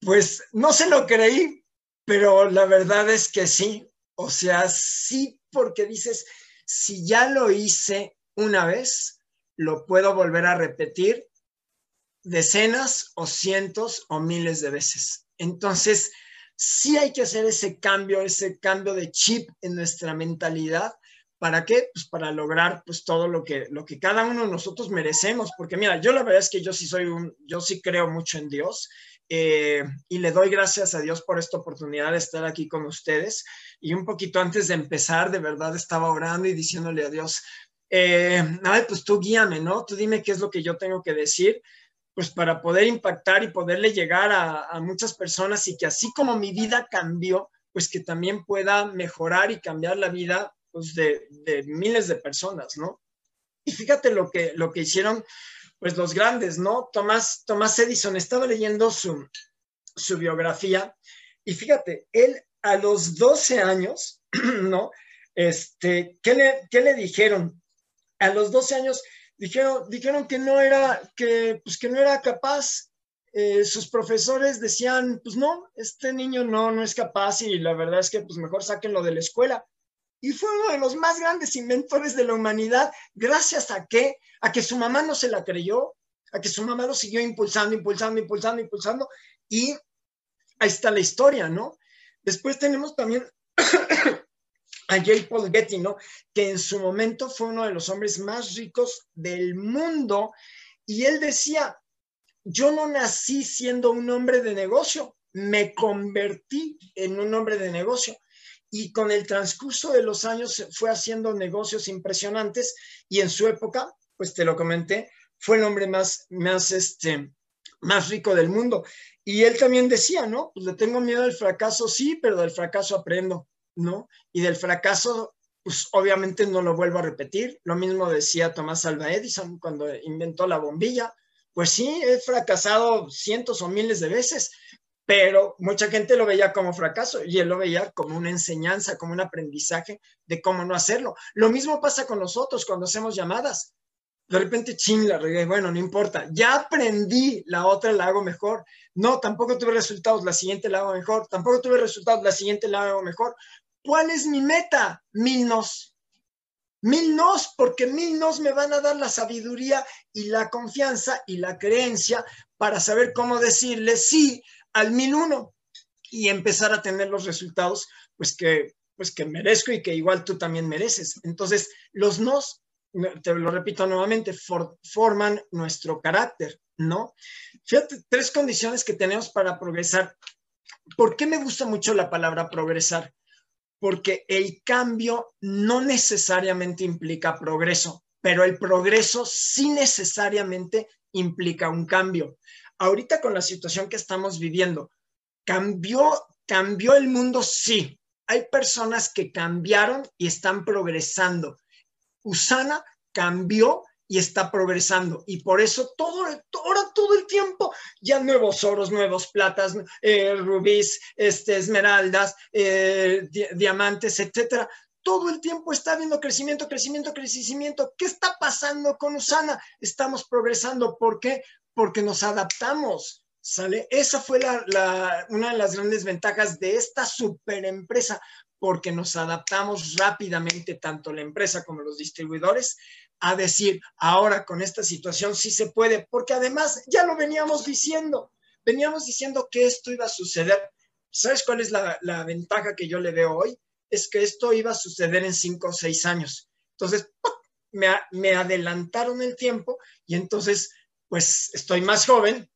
[SPEAKER 4] Pues no se lo creí, pero la verdad es que sí. O sea, sí, porque dices, si ya lo hice una vez, lo puedo volver a repetir decenas o cientos o miles de veces. Entonces, sí hay que hacer ese cambio, ese cambio de chip en nuestra mentalidad. ¿Para qué? Pues para lograr pues todo lo que, lo que cada uno de nosotros merecemos. Porque mira, yo la verdad es que yo sí soy un, yo sí creo mucho en Dios eh, y le doy gracias a Dios por esta oportunidad de estar aquí con ustedes. Y un poquito antes de empezar, de verdad estaba orando y diciéndole a Dios, eh, pues tú guíame, ¿no? Tú dime qué es lo que yo tengo que decir, pues para poder impactar y poderle llegar a, muchas personas y que así como mi vida cambió, pues que también pueda mejorar y cambiar la vida pues, de, de miles de personas, ¿no? Y fíjate lo que, lo que hicieron pues los grandes, ¿no? Tomás, Tomás Edison, estaba leyendo su, su biografía y fíjate, él a los 12 años, ¿no? Este, ¿qué le, qué le dijeron? A los 12 años dijeron, que no era, que, pues que no era capaz. Eh, sus profesores decían, pues no, este niño no, no es capaz y la verdad es que pues mejor sáquenlo de la escuela y fue uno de los más grandes inventores de la humanidad, gracias a que, a que su mamá no se la creyó, a que su mamá lo siguió impulsando, impulsando, impulsando, impulsando, y ahí está la historia, ¿no? Después tenemos también a J. Paul Getty, ¿no? Que en su momento fue uno de los hombres más ricos del mundo, y él decía, yo no nací siendo un hombre de negocio, me convertí en un hombre de negocio y con el transcurso de los años fue haciendo negocios impresionantes y en su época, pues te lo comenté, fue el hombre más, más, este, más rico del mundo. Y él también decía, ¿no? Pues le tengo miedo al fracaso, sí, pero del fracaso aprendo, ¿no? Y del fracaso, pues obviamente no lo vuelvo a repetir. Lo mismo decía Tomás Alva Edison cuando inventó la bombilla. Pues sí, he fracasado cientos o miles de veces, pero mucha gente lo veía como fracaso y él lo veía como una enseñanza, como un aprendizaje de cómo no hacerlo. Lo mismo pasa con nosotros cuando hacemos llamadas. De repente, ching, la regué, bueno, no importa, ya aprendí, la otra la hago mejor. No, tampoco tuve resultados, la siguiente la hago mejor. Tampoco tuve resultados, la siguiente la hago mejor. ¿Cuál es mi meta? Mil nos. Mil nos, porque mil nos me van a dar la sabiduría y la confianza y la creencia para saber cómo decirle sí al 1001 y empezar a tener los resultados pues que, pues que merezco y que igual tú también mereces. Entonces, los nos, te lo repito nuevamente, forman nuestro carácter, ¿no? Fíjate, tres condiciones que tenemos para progresar. ¿Por qué me gusta mucho la palabra progresar? Porque el cambio no necesariamente implica progreso, pero el progreso sí necesariamente implica un cambio. Ahorita con la situación que estamos viviendo, cambió, cambió el mundo, sí. Hay personas que cambiaron y están progresando. Usana cambió y está progresando. Y por eso todo, ahora todo el tiempo ya nuevos oros, nuevos platas, eh, rubíes, este, esmeraldas, eh, diamantes, etcétera. Todo el tiempo está habiendo crecimiento, crecimiento, crecimiento. ¿Qué está pasando con Usana? Estamos progresando. ¿Por qué? Porque nos adaptamos. ¿Sale? Esa fue la, una de las grandes ventajas de esta super empresa, porque nos adaptamos rápidamente, tanto la empresa como los distribuidores, a decir, ahora con esta situación sí se puede, porque además ya lo veníamos diciendo, veníamos diciendo que esto iba a suceder. ¿Sabes cuál es la, ventaja que yo le veo hoy? Es que esto iba a suceder en cinco o seis años. Entonces, me, adelantaron el tiempo y entonces, pues estoy más joven,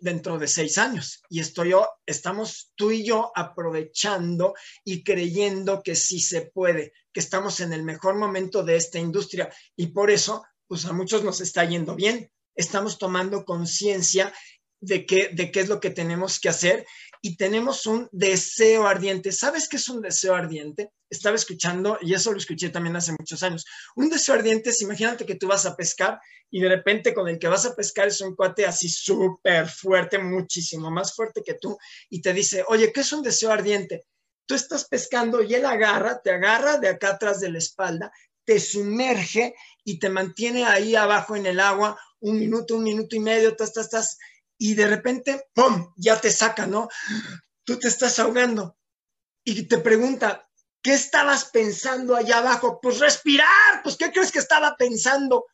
[SPEAKER 4] dentro de seis años. Y estoy yo, estamos tú y yo aprovechando y creyendo que sí se puede, que estamos en el mejor momento de esta industria. Y por eso, pues a muchos nos está yendo bien. Estamos tomando conciencia de qué, de qué es lo que tenemos que hacer y tenemos un deseo ardiente. ¿Sabes qué es un deseo ardiente? Estaba escuchando, y eso lo escuché también hace muchos años. Un deseo ardiente es, imagínate que tú vas a pescar y de repente con el que vas a pescar es un cuate así súper fuerte, muchísimo más fuerte que tú, y te dice, oye, ¿qué es un deseo ardiente? Tú estás pescando y él agarra, te agarra de acá atrás de la espalda, te sumerge y te mantiene ahí abajo en el agua un minuto, un minuto y medio, estás, estás, estás y de repente, ¡pum!, ya te saca, ¿no? Tú te estás ahogando y te pregunta, ¿qué estabas pensando allá abajo? Pues respirar, pues ¿qué crees que estaba pensando?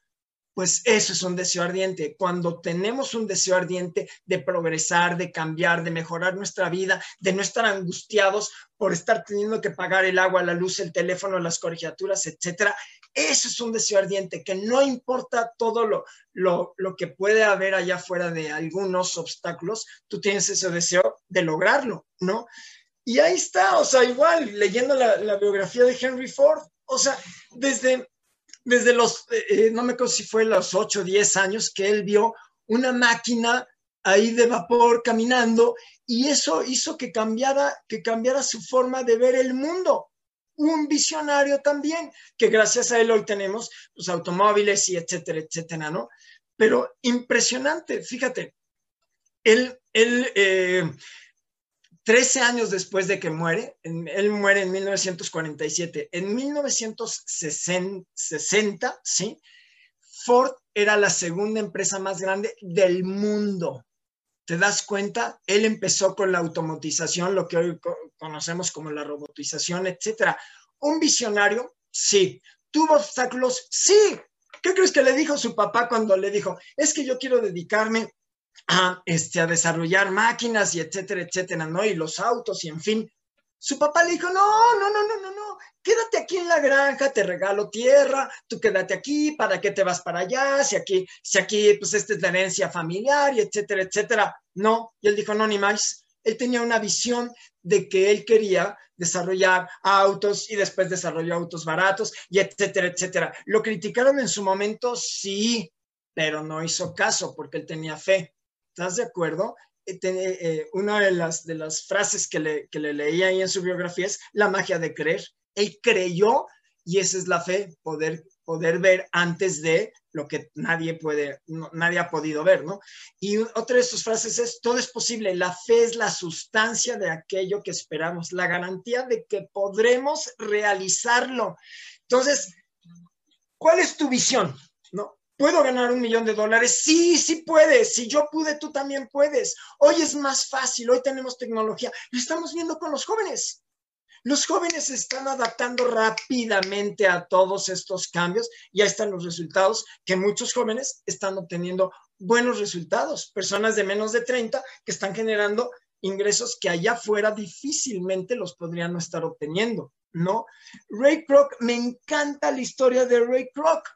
[SPEAKER 4] Pues eso es un deseo ardiente. Cuando tenemos un deseo ardiente de progresar, de cambiar, de mejorar nuestra vida, de no estar angustiados por estar teniendo que pagar el agua, la luz, el teléfono, las colegiaturas, etcétera, eso es un deseo ardiente, que no importa todo lo, lo, lo, que puede haber allá afuera de algunos obstáculos, tú tienes ese deseo de lograrlo, ¿no? Y ahí está, o sea, igual, leyendo la, la biografía de Henry Ford, o sea, desde, desde los, eh, eh, no me acuerdo si fue los 8 o 10 años que él vio una máquina ahí de vapor caminando y eso hizo que cambiara, que cambiara su forma de ver el mundo un visionario también, que gracias a él hoy tenemos los automóviles y etcétera, etcétera, ¿no? Pero impresionante, fíjate, él, él 13 eh, años después de que muere, él muere en 1947, en 1960, ¿sí? Ford era la segunda empresa más grande del mundo te das cuenta, él empezó con la automatización, lo que hoy conocemos como la robotización, etcétera. Un visionario, sí. ¿Tuvo obstáculos? Sí. ¿Qué crees que le dijo su papá cuando le dijo, es que yo quiero dedicarme a, este, a desarrollar máquinas y etcétera, etcétera, ¿no? Y los autos y en fin. Su papá le dijo, no, no, no, no, no, no, quédate aquí en la granja, te regalo tierra, tú quédate aquí, ¿para qué te vas para allá? Si aquí, si aquí, pues esta es la herencia familiar y etcétera, etcétera. No, y él dijo, no, ni más. Él tenía una visión de que él quería desarrollar autos y después desarrolló autos baratos y etcétera, etcétera. Lo criticaron en su momento, sí, pero no hizo caso porque él tenía fe. ¿Estás de acuerdo? Eh, eh, una de las, de las frases que le, que le leí ahí en su biografía es la magia de creer. Él creyó y esa es la fe, poder, poder ver antes de lo que nadie puede, nadie ha podido ver, ¿no? Y otra de sus frases es, todo es posible, la fe es la sustancia de aquello que esperamos, la garantía de que podremos realizarlo. Entonces, ¿cuál es tu visión? ¿No? ¿Puedo ganar un millón de dólares? Sí, sí puedes. Si yo pude, tú también puedes. Hoy es más fácil, hoy tenemos tecnología. Lo estamos viendo con los jóvenes. Los jóvenes se están adaptando rápidamente a todos estos cambios y ahí están los resultados que muchos jóvenes están obteniendo buenos resultados. Personas de menos de 30 que están generando ingresos que allá afuera difícilmente los podrían no estar obteniendo, ¿no? Ray Kroc, me encanta la historia de Ray Kroc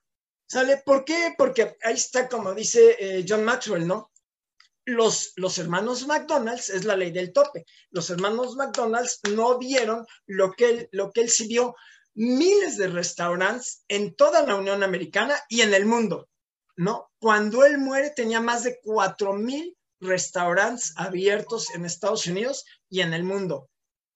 [SPEAKER 4] ¿Sale? ¿Por qué? Porque ahí está, como dice eh, John Maxwell, ¿no? Los, los, hermanos McDonald's, es la ley del tope, los hermanos McDonald's no vieron lo que él, lo que él sí vio, miles de restaurantes en toda la Unión Americana y en el mundo, ¿no? Cuando él muere tenía más de 4 mil restaurantes abiertos en Estados Unidos y en el mundo.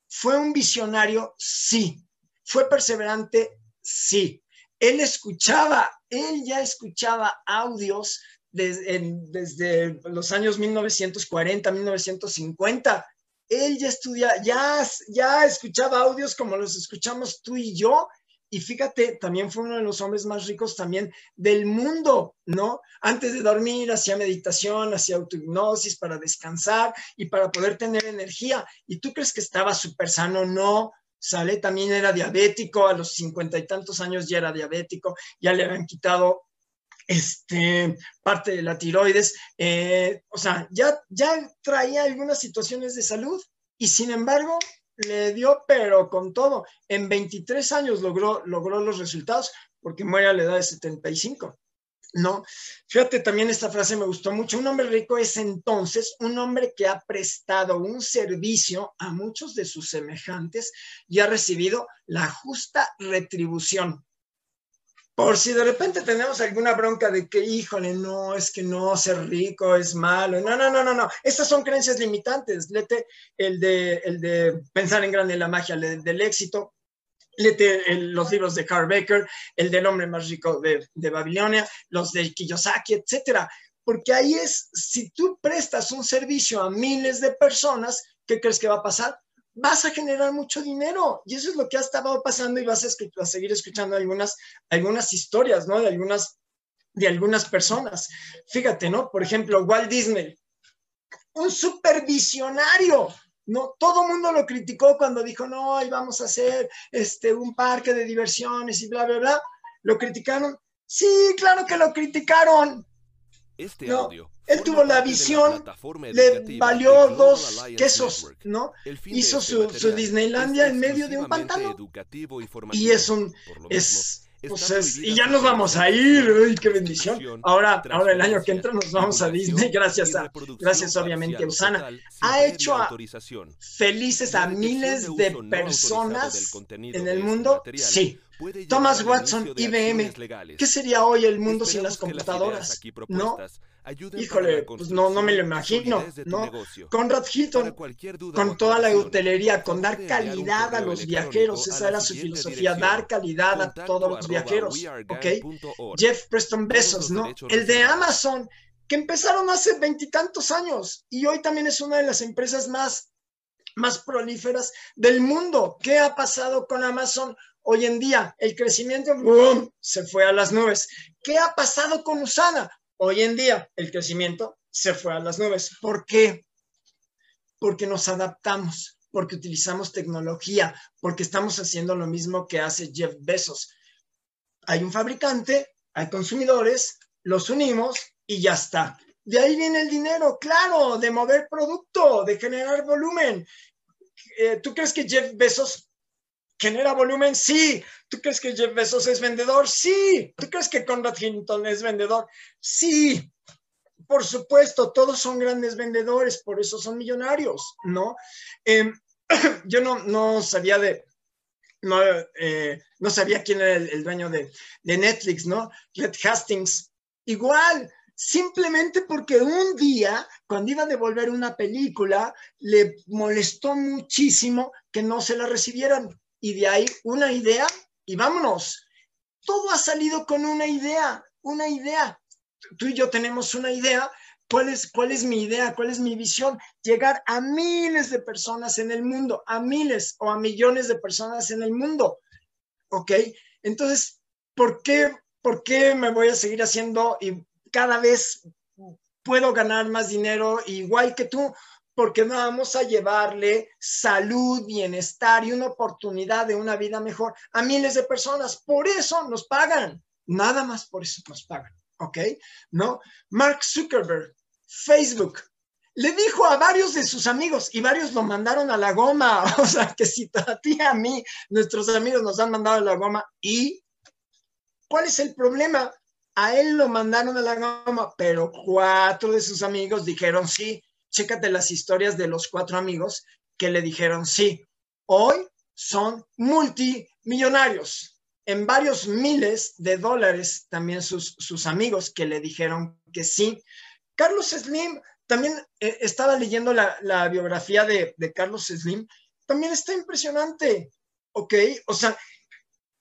[SPEAKER 4] ¿Fue un visionario? Sí. ¿Fue perseverante? Sí. Él escuchaba, él ya escuchaba audios desde, los años 1940, 1950. Él ya estudia, ya, ya escuchaba audios como los escuchamos tú y yo y fíjate, también fue uno de los hombres más ricos también del mundo, ¿no? Antes de dormir hacía meditación, hacía autohipnosis para descansar y para poder tener energía. ¿Y tú crees que estaba súper sano? No, sale, también era diabético, a los cincuenta y tantos años ya era diabético, ya le habían quitado este, parte de la tiroides, eh, o sea, ya, ya traía algunas situaciones de salud y sin embargo le dio, pero con todo. En 23 años logró, logró los resultados porque muere a la edad de 75. ¿No? Fíjate, también esta frase me gustó mucho. Un hombre rico es entonces un hombre que ha prestado un servicio a muchos de sus semejantes y ha recibido la justa retribución. Por si de repente tenemos alguna bronca de que, híjole, no, es que no, ser rico es malo. No, no, no, no, no. Estas son creencias limitantes. Lete el de, el de pensar en grande la magia del éxito. Los libros de Carl Baker, el del hombre más rico de, Babilonia, los de Kiyosaki, etcétera. Porque ahí es, si tú prestas un servicio a miles de personas, ¿qué crees que va a pasar? vas a generar mucho dinero. Y eso es lo que ha estado pasando y vas a, seguir escuchando algunas, algunas historias, ¿no? De algunas, de algunas personas. Fíjate, ¿no? Por ejemplo, Walt Disney, un supervisionario. No, todo el mundo lo criticó cuando dijo, no, ahí vamos a hacer este, un parque de diversiones y bla, bla, bla. ¿Lo criticaron? Sí, claro que lo criticaron. Este audio él tuvo la visión, le valió dos quesos, ¿no? Hizo su, Disneylandia en medio de un pantano. Y es un, es, pues y ya nos vamos a ir, uy, qué bendición. Ahora, ahora el año que entra nos vamos a Disney, gracias a, gracias obviamente a Usana. Ha hecho felices a miles de personas en el mundo, sí. Thomas Watson, IBM, ¿qué sería hoy el mundo sin las computadoras? ¿No? Híjole, pues no, no me lo imagino, ¿no? Conrad Hilton, con toda la hotelería, con dar calidad a los viajeros, esa era su filosofía, dar calidad a todos los viajeros, ¿ok? Jeff Preston Bezos, ¿no? El de Amazon, que empezaron hace veintitantos años y hoy también es una de las empresas más, más prolíferas del mundo. ¿Qué ha pasado con Amazon? Hoy en día el crecimiento ¡boom! se fue a las nubes. ¿Qué ha pasado con Usana? Hoy en día el crecimiento se fue a las nubes. ¿Por qué? Porque nos adaptamos, porque utilizamos tecnología, porque estamos haciendo lo mismo que hace Jeff Bezos. Hay un fabricante, hay consumidores, los unimos y ya está. De ahí viene el dinero, claro, de mover producto, de generar volumen. Eh, ¿Tú crees que Jeff Bezos genera volumen? Sí. ¿Tú crees que Jeff Bezos es vendedor? Sí. ¿Tú crees que Conrad Hinton es vendedor? Sí. Por supuesto, todos son grandes vendedores, por eso son millonarios, ¿no? Em, yo no, no sabía de, no, eh, no, sabía quién era el, dueño de, de, Netflix, ¿no? Red Hastings. Igual, simplemente porque un día, cuando iba a devolver una película, le molestó muchísimo que no se la recibieran y de ahí una idea y vámonos. Todo ha salido con una idea, una idea. Tú y yo tenemos una idea. ¿Cuál es, ¿Cuál es mi idea? ¿Cuál es mi visión? Llegar a miles de personas en el mundo, a miles o a millones de personas en el mundo. ¿Ok? Entonces, ¿por qué, ¿por qué me voy a seguir haciendo y cada vez puedo ganar más dinero igual que tú? Porque vamos a llevarle salud, bienestar y una oportunidad de una vida mejor a miles de personas. Por eso nos pagan, nada más por eso nos pagan, ¿ok? ¿No? Mark Zuckerberg, Facebook, le dijo a varios de sus amigos y varios lo mandaron a la goma. O sea, que si a ti, a mí, nuestros amigos nos han mandado a la goma y ¿cuál es el problema? A él lo mandaron a la goma, pero cuatro de sus amigos dijeron sí. Chécate las historias de los cuatro amigos que le dijeron sí. Hoy son multimillonarios en varios miles de dólares también sus, sus amigos que le dijeron que sí. Carlos Slim, también eh, estaba leyendo la, biografía de, de, Carlos Slim, también está impresionante, ¿ok? O sea,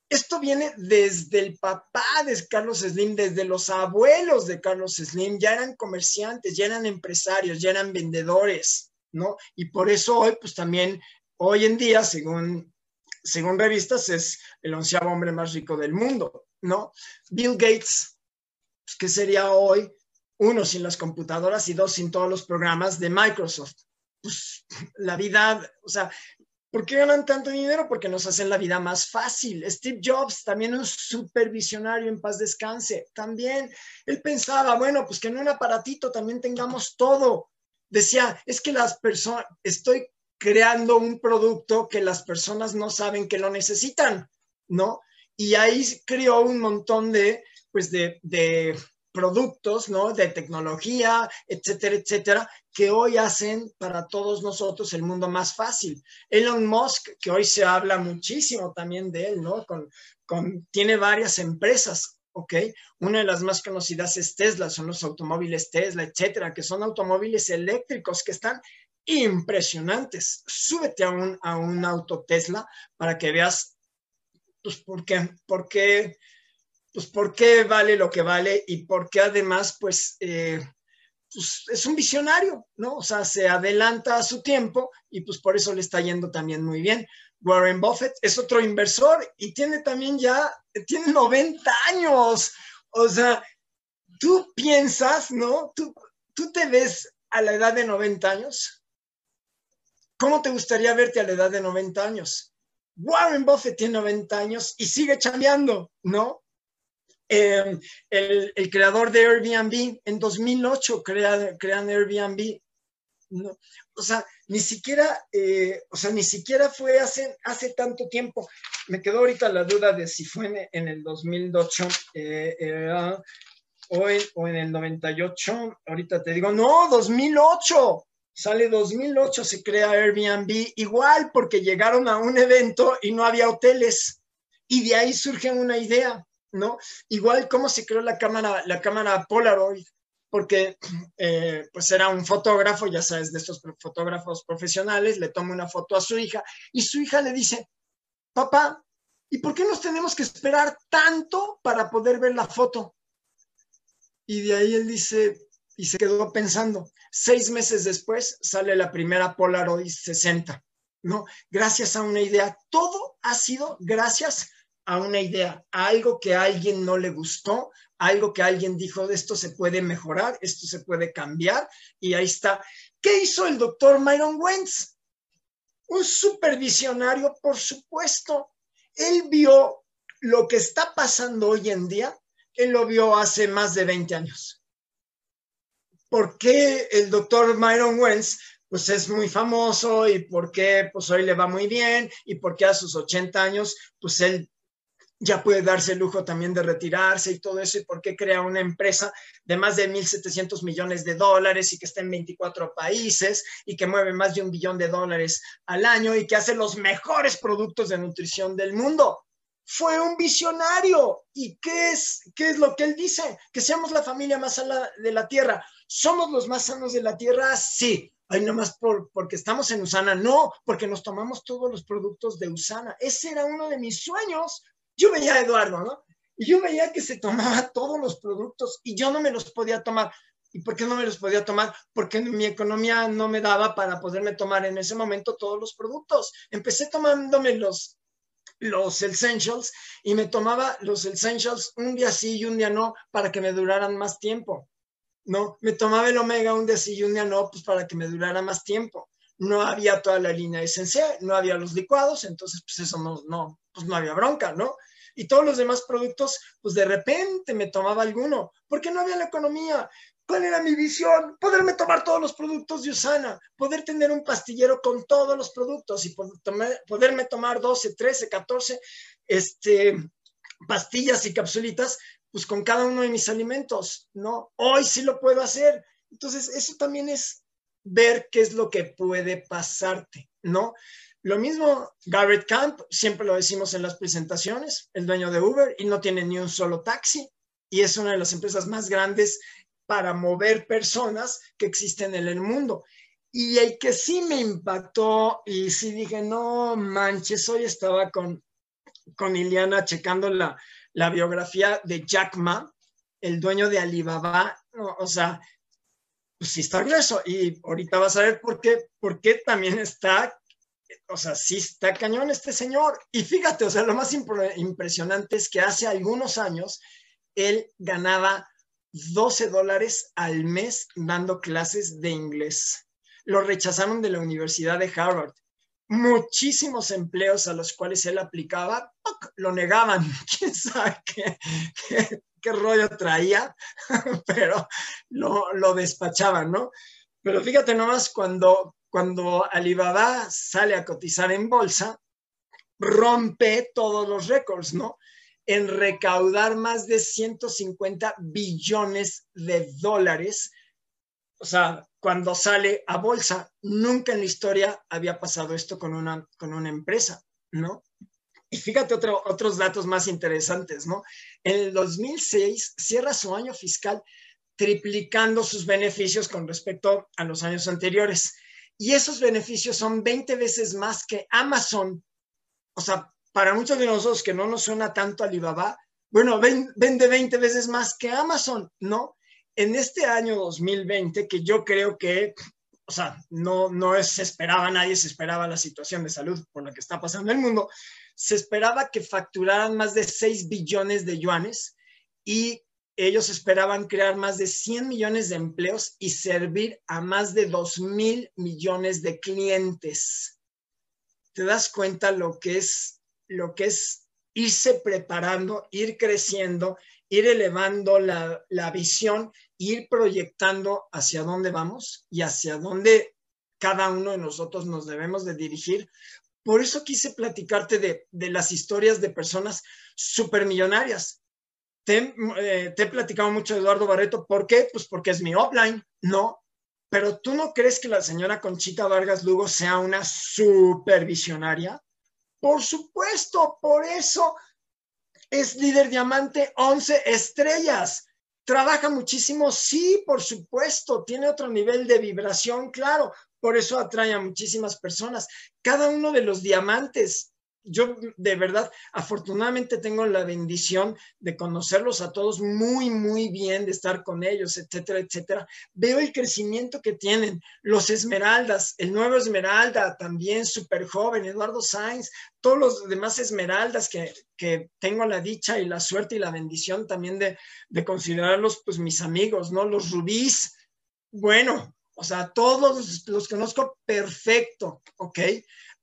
[SPEAKER 4] esto viene desde el papá de Carlos Slim, desde los abuelos de Carlos Slim, ya eran comerciantes, ya eran empresarios, ya eran vendedores, ¿no? Y por eso hoy, pues también, hoy en día, según, según revistas, es el onceavo hombre más rico del mundo, ¿no? Bill Gates, pues, ¿qué sería hoy? Uno, sin las computadoras y dos, sin todos los programas de Microsoft. Pues la vida, o sea, ¿Por qué ganan tanto dinero? Porque nos hacen la vida más fácil. Steve Jobs, también un supervisionario en paz descanse, también él pensaba, bueno, pues que en un aparatito también tengamos todo. Decía, es que las personas, estoy creando un producto que las personas no saben que lo necesitan, ¿no? Y ahí creó un montón de, pues de, de productos, ¿no? De tecnología, etcétera, etcétera, que hoy hacen para todos nosotros el mundo más fácil. Elon Musk, que hoy se habla muchísimo también de él, ¿no? Con, con, tiene varias empresas, ¿ok? Una de las más conocidas es Tesla, son los automóviles Tesla, etcétera, que son automóviles eléctricos que están impresionantes. Súbete a un, a un auto Tesla para que veas, pues, por qué, por qué pues por qué vale lo que vale y por qué además, pues, eh, pues, es un visionario, ¿no? O sea, se adelanta a su tiempo y pues por eso le está yendo también muy bien. Warren Buffett es otro inversor y tiene también ya, tiene 90 años. O sea, tú piensas, ¿no? Tú, tú te ves a la edad de 90 años. ¿Cómo te gustaría verte a la edad de 90 años? Warren Buffett tiene 90 años y sigue chambeando, ¿no? Em, el, creador de Airbnb en 2008 crea, crean Airbnb. o sea, ni siquiera, eh, o sea, ni siquiera fue hace, hace tanto tiempo. Me quedó ahorita la duda de si fue en, el 2008 eh, o, en, o en el 98. Ahorita te digo, no, 2008 sale 2008, se crea Airbnb, igual porque llegaron a un evento y no había hoteles. Y de ahí surge una idea. ¿No? Igual cómo se creó la cámara, la cámara Polaroid, porque eh, pues era un fotógrafo, ya sabes, de estos fotógrafos profesionales, le toma una foto a su hija y su hija le dice, papá, ¿y por qué nos tenemos que esperar tanto para poder ver la foto? Y de ahí él dice, y se quedó pensando, seis meses después sale la primera Polaroid 60, ¿no? Gracias a una idea, todo ha sido gracias a una idea, algo que a alguien no le gustó, algo que alguien dijo, de esto se puede mejorar, esto se puede cambiar, y ahí está. ¿Qué hizo el doctor Myron Wentz? Un supervisionario, por supuesto. Él vio lo que está pasando hoy en día, él lo vio hace más de 20 años. ¿Por qué el doctor Myron Wentz pues es muy famoso y por qué pues hoy le va muy bien y por qué a sus 80 años pues él ya puede darse el lujo también de retirarse y todo eso, y por qué crea una empresa de más de 1.700 millones de dólares y que está en 24 países y que mueve más de un billón de dólares al año y que hace los mejores productos de nutrición del mundo. Fue un visionario. ¿Y qué es, qué es lo que él dice? Que seamos la familia más sana de la Tierra. ¿Somos los más sanos de la Tierra? Sí. Ay, nomás por, porque estamos en Usana. No, porque nos tomamos todos los productos de Usana. Ese era uno de mis sueños yo veía a Eduardo, ¿no? Y yo veía que se tomaba todos los productos y yo no me los podía tomar. ¿Y por qué no me los podía tomar? Porque mi economía no me daba para poderme tomar en ese momento todos los productos. Empecé tomándome los, los essentials y me tomaba los essentials un día sí y un día no para que me duraran más tiempo. No, me tomaba el omega un día sí y un día no, pues para que me durara más tiempo. No había toda la línea esencial, no había los licuados, entonces pues eso no, no, pues no había bronca, ¿no? Y todos los demás productos, pues de repente me tomaba alguno, porque no había la economía. ¿Cuál era mi visión? Poderme tomar todos los productos de Usana, poder tener un pastillero con todos los productos y poderme tomar 12, 13, 14 este, pastillas y capsulitas pues con cada uno de mis alimentos, ¿no? Hoy sí lo puedo hacer. Entonces, eso también es ver qué es lo que puede pasarte, ¿no? Lo mismo, Garrett Camp, siempre lo decimos en las presentaciones, el dueño de Uber, y no tiene ni un solo taxi, y es una de las empresas más grandes para mover personas que existen en el mundo. Y el que sí me impactó y sí dije, no manches, hoy estaba con, con Iliana checando la, la biografía de Jack Ma, el dueño de Alibaba, o sea, pues sí está grueso. Y ahorita vas a ver por qué, por qué también está, o sea, sí está cañón este señor. Y fíjate, o sea, lo más impresionante es que hace algunos años él ganaba 12 dólares al mes dando clases de inglés. Lo rechazaron de la Universidad de Harvard. Muchísimos empleos a los cuales él aplicaba lo negaban. ¿Quién sabe qué, qué, rollo traía? Pero lo, lo despachaban, ¿no? Pero fíjate nomás, cuando, cuando Alibaba sale a cotizar en bolsa, rompe todos los récords, ¿no? en recaudar más de 150 billones de dólares. O sea, cuando sale a bolsa, nunca en la historia había pasado esto con una, con una empresa, ¿no? Y fíjate otros datos más interesantes, ¿no? En el 2006 cierra su año fiscal triplicando sus beneficios con respecto a los años anteriores. Y esos beneficios son 20 veces más que Amazon. O sea, para muchos de nosotros que no nos suena tanto Alibaba, bueno, vende 20 veces más que Amazon, ¿no? En este año 2020, que yo creo que, o sea, no, no se esperaba, nadie se esperaba la situación de salud por la que está pasando el mundo, se esperaba que facturaran más de 6 billones de yuanes y ellos esperaban crear más de 100 millones de empleos y servir a más de 2 mil millones de clientes. ¿Te das cuenta lo que es lo que es irse preparando, ir creciendo, ir elevando la, visión, ir proyectando hacia dónde vamos y hacia dónde cada uno de nosotros nos debemos de dirigir. Por eso quise platicarte de, las historias de personas supermillonarias. Te, eh, te he platicado mucho de Eduardo Barreto. ¿Por qué? Pues porque es mi offline, ¿no? Pero tú no crees que la señora Conchita Vargas Lugo sea una supervisionaria? Por supuesto, por eso es líder diamante 11 estrellas. Trabaja muchísimo, sí, por supuesto, tiene otro nivel de vibración, claro, por eso atrae a muchísimas personas. Cada uno de los diamantes yo de verdad, afortunadamente tengo la bendición de conocerlos a todos muy, muy bien, de estar con ellos, etcétera, etcétera. Veo el crecimiento que tienen. Los Esmeraldas, el nuevo Esmeralda, también súper joven, Eduardo Sainz, todos los demás Esmeraldas que, que, tengo la dicha y la suerte y la bendición también de, de considerarlos pues mis amigos, ¿no? Los Rubís, bueno, o sea, todos los conozco perfecto, ¿ok?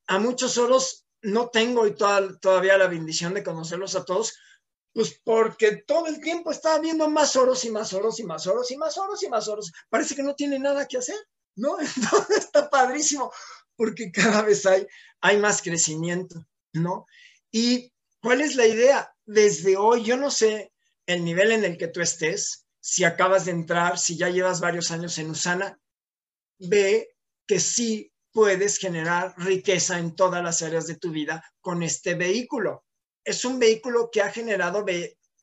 [SPEAKER 4] A muchos otros no tengo y todavía la bendición de conocerlos a todos, pues porque todo el tiempo está viendo más oros y más oros y más oros y más oros y más oros. Parece que no tiene nada que hacer, ¿no? Entonces está padrísimo porque cada vez hay, hay más crecimiento, ¿no? ¿Y cuál es la idea? Desde hoy, yo no sé el nivel en el que tú estés, si acabas de entrar, si ya llevas varios años en Usana, ve que sí puedes generar riqueza en todas las áreas de tu vida con este vehículo. Es un vehículo que ha generado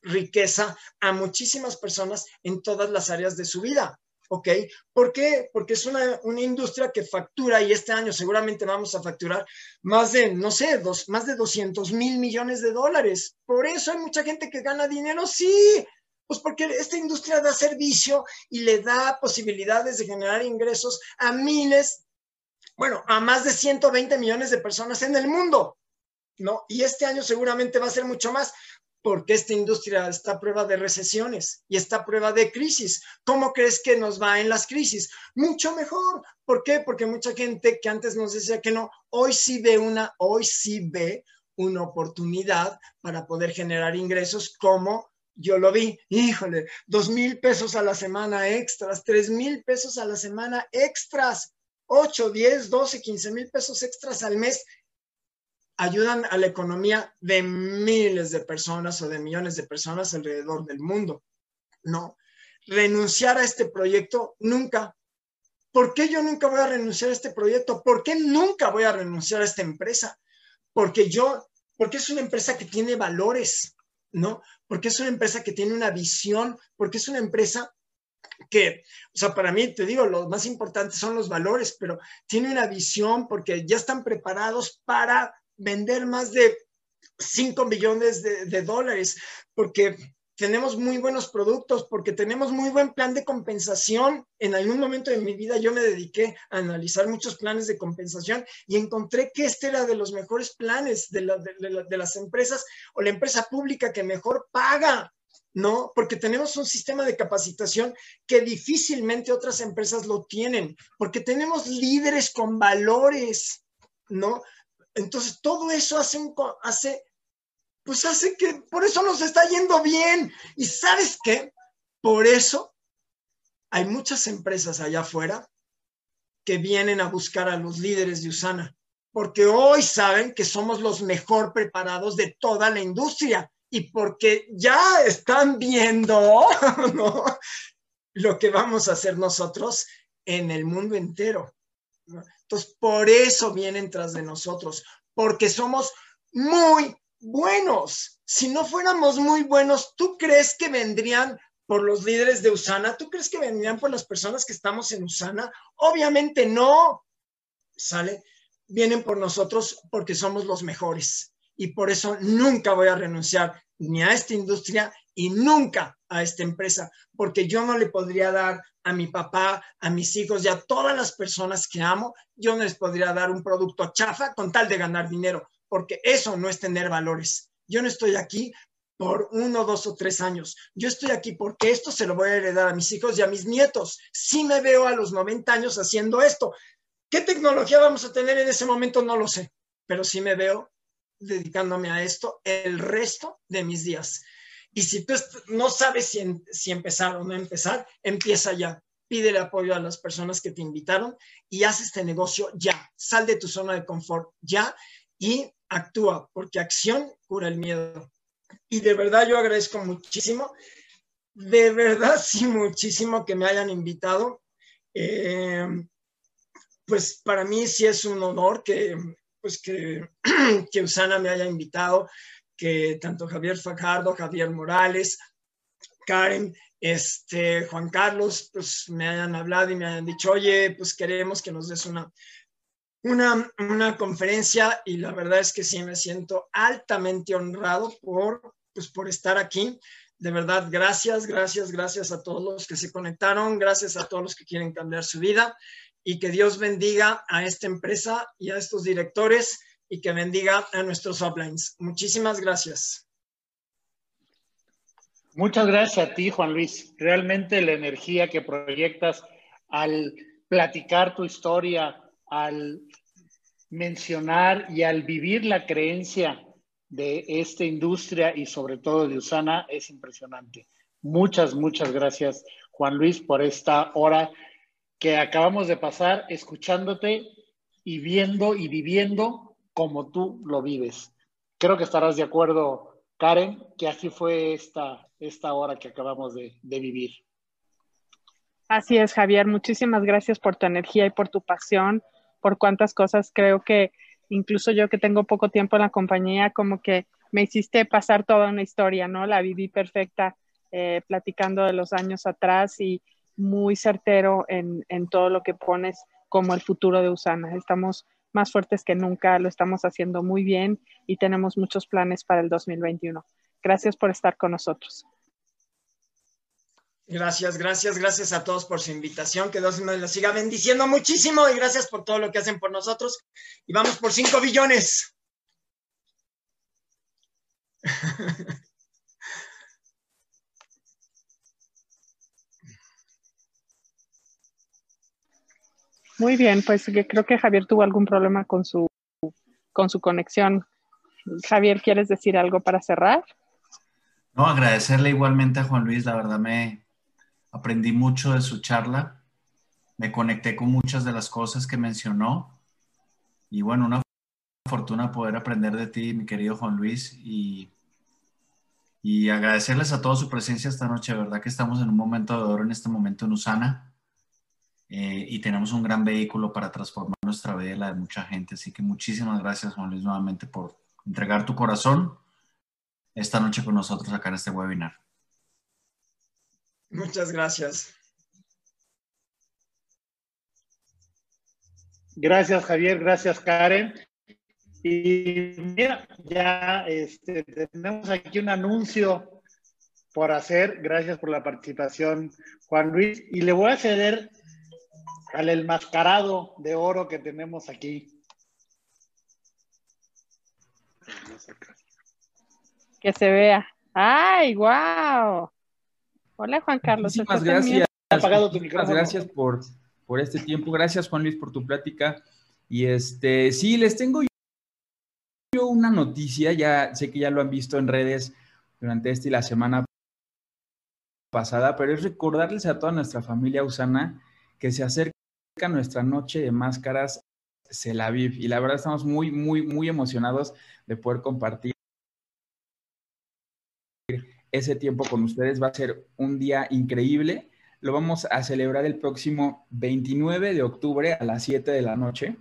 [SPEAKER 4] riqueza a muchísimas personas en todas las áreas de su vida. ¿Ok? ¿Por qué? Porque es una, industria que factura y este año seguramente vamos a facturar más de, no sé, dos, más de 200 mil millones de dólares. Por eso hay mucha gente que gana dinero, sí, pues porque esta industria da servicio y le da posibilidades de generar ingresos a miles bueno, a más de 120 millones de personas en el mundo, ¿no? Y este año seguramente va a ser mucho más, porque esta industria está a prueba de recesiones y está a prueba de crisis. ¿Cómo crees que nos va en las crisis? Mucho mejor. ¿Por qué? Porque mucha gente que antes nos decía que no, hoy sí ve una, hoy sí ve una oportunidad para poder generar ingresos como yo lo vi, híjole, dos mil pesos a la semana extras, tres mil pesos a la semana extras. 8, 10, 12, 15 mil pesos extras al mes ayudan a la economía de miles de personas o de millones de personas alrededor del mundo. No, renunciar a este proyecto nunca. ¿Por qué yo nunca voy a renunciar a este proyecto? ¿Por qué nunca voy a renunciar a esta empresa? Porque yo, porque es una empresa que tiene valores, ¿no? Porque es una empresa que tiene una visión, porque es una empresa que, o sea, para mí, te digo, lo más importante son los valores, pero tiene una visión porque ya están preparados para vender más de 5 millones de, de dólares, porque tenemos muy buenos productos, porque tenemos muy buen plan de compensación. En algún momento de mi vida yo me dediqué a analizar muchos planes de compensación y encontré que este era de los mejores planes de, de las empresas o la empresa pública que mejor paga. ¿No? Porque tenemos un sistema de capacitación que difícilmente otras empresas lo tienen, porque tenemos líderes con valores, ¿no? Entonces, todo eso hace, hace, pues hace que, por eso nos está yendo bien. Y sabes qué? Por eso hay muchas empresas allá afuera que vienen a buscar a los líderes de Usana, porque hoy saben que somos los mejor preparados de toda la industria y porque ya están viendo lo que vamos a hacer nosotros en el mundo entero. Entonces, por eso vienen tras de nosotros, porque somos muy buenos. Si no fuéramos muy buenos, ¿tú crees que vendrían por los líderes de Usana? ¿Tú crees que vendrían por las personas que estamos en Usana? Obviamente no. ¿Sale? Vienen por nosotros porque somos los mejores y por eso nunca voy a renunciar ni a esta industria y nunca a esta empresa, porque yo no le podría dar a mi papá, a mis hijos y a todas las personas que amo, yo no les podría dar un producto chafa con tal de ganar dinero, porque eso no es tener valores. Yo no estoy aquí por uno, dos o tres años. Yo estoy aquí porque esto se lo voy a heredar a mis hijos y a mis nietos. Si me veo a los 90 años haciendo esto. ¿Qué tecnología vamos a tener en ese momento? No lo sé, pero sí me veo dedicándome a esto el resto de mis días. Y si tú no sabes si, si empezar o no empezar, empieza ya. Pídele apoyo a las personas que te invitaron y haz este negocio ya. Sal de tu zona de confort ya y actúa, porque acción cura el miedo. Y de verdad yo agradezco muchísimo, de verdad sí muchísimo que me hayan invitado. Eh, pues para mí sí es un honor que pues que, que Usana me haya invitado, que tanto Javier Fajardo, Javier Morales, Karen, este, Juan Carlos, pues me hayan hablado y me hayan dicho, oye, pues queremos que nos des una, una, una conferencia y la verdad es que sí me siento altamente honrado por, pues, por estar aquí. De verdad, gracias, gracias, gracias a todos los que se conectaron, gracias a todos los que quieren cambiar su vida y que Dios bendiga a esta empresa y a estos directores y que bendiga a nuestros uplines. Muchísimas gracias.
[SPEAKER 2] Muchas gracias a ti, Juan Luis. Realmente la energía que proyectas al platicar tu historia, al mencionar y al vivir la creencia de esta industria y sobre todo de Usana es impresionante. Muchas, muchas gracias, Juan Luis, por esta hora que acabamos de pasar escuchándote y viendo y viviendo como tú lo vives. Creo que estarás de acuerdo, Karen, que así fue esta, esta hora que acabamos de, vivir.
[SPEAKER 3] Así es, Javier. Muchísimas gracias por tu energía y por tu pasión, por cuántas cosas creo que incluso yo que tengo poco tiempo en la compañía, como que me hiciste pasar toda una historia, ¿no? La viví perfecta eh, platicando de los años atrás y, muy certero en, todo lo que pones como el futuro de Usana. Estamos más fuertes que nunca, lo estamos haciendo muy bien y tenemos muchos planes para el 2021. Gracias por estar con nosotros.
[SPEAKER 4] Gracias, gracias, gracias a todos por su invitación. Que Dios nos la siga bendiciendo muchísimo y gracias por todo lo que hacen por nosotros. Y vamos por 5 billones.
[SPEAKER 3] Muy bien, pues creo que Javier tuvo algún problema con su, con su conexión. Javier, ¿quieres decir algo para cerrar?
[SPEAKER 5] No, agradecerle igualmente a Juan Luis, la verdad me aprendí mucho de su charla, me conecté con muchas de las cosas que mencionó y bueno, una fortuna poder aprender de ti, mi querido Juan Luis, y, y agradecerles a todos su presencia esta noche. verdad que estamos en un momento de oro en este momento en Usana eh, y tenemos un gran vehículo para transformar nuestra vida y la de mucha gente. Así que muchísimas gracias, Juan Luis, nuevamente por entregar tu corazón esta noche con nosotros acá en este webinar.
[SPEAKER 4] Muchas gracias.
[SPEAKER 2] Gracias, Javier. Gracias, Karen. Y mira, ya este, tenemos aquí un anuncio por hacer. Gracias por la participación, Juan Luis. Y le voy a ceder al enmascarado de oro que tenemos aquí.
[SPEAKER 3] Que se vea. ¡Ay, wow! Hola, Juan Carlos.
[SPEAKER 6] Muchísimas gracias. Muchas gracias por, por este tiempo. Gracias, Juan Luis, por tu plática. Y este, sí, les tengo yo una noticia, ya sé que ya lo han visto en redes durante esta y la semana pasada, pero es recordarles a toda nuestra familia Usana que se nuestra noche de máscaras Celaviv y la verdad estamos muy, muy, muy emocionados de poder compartir ese tiempo con ustedes. Va a ser un día increíble. Lo vamos a celebrar el próximo 29 de octubre a las 7 de la noche.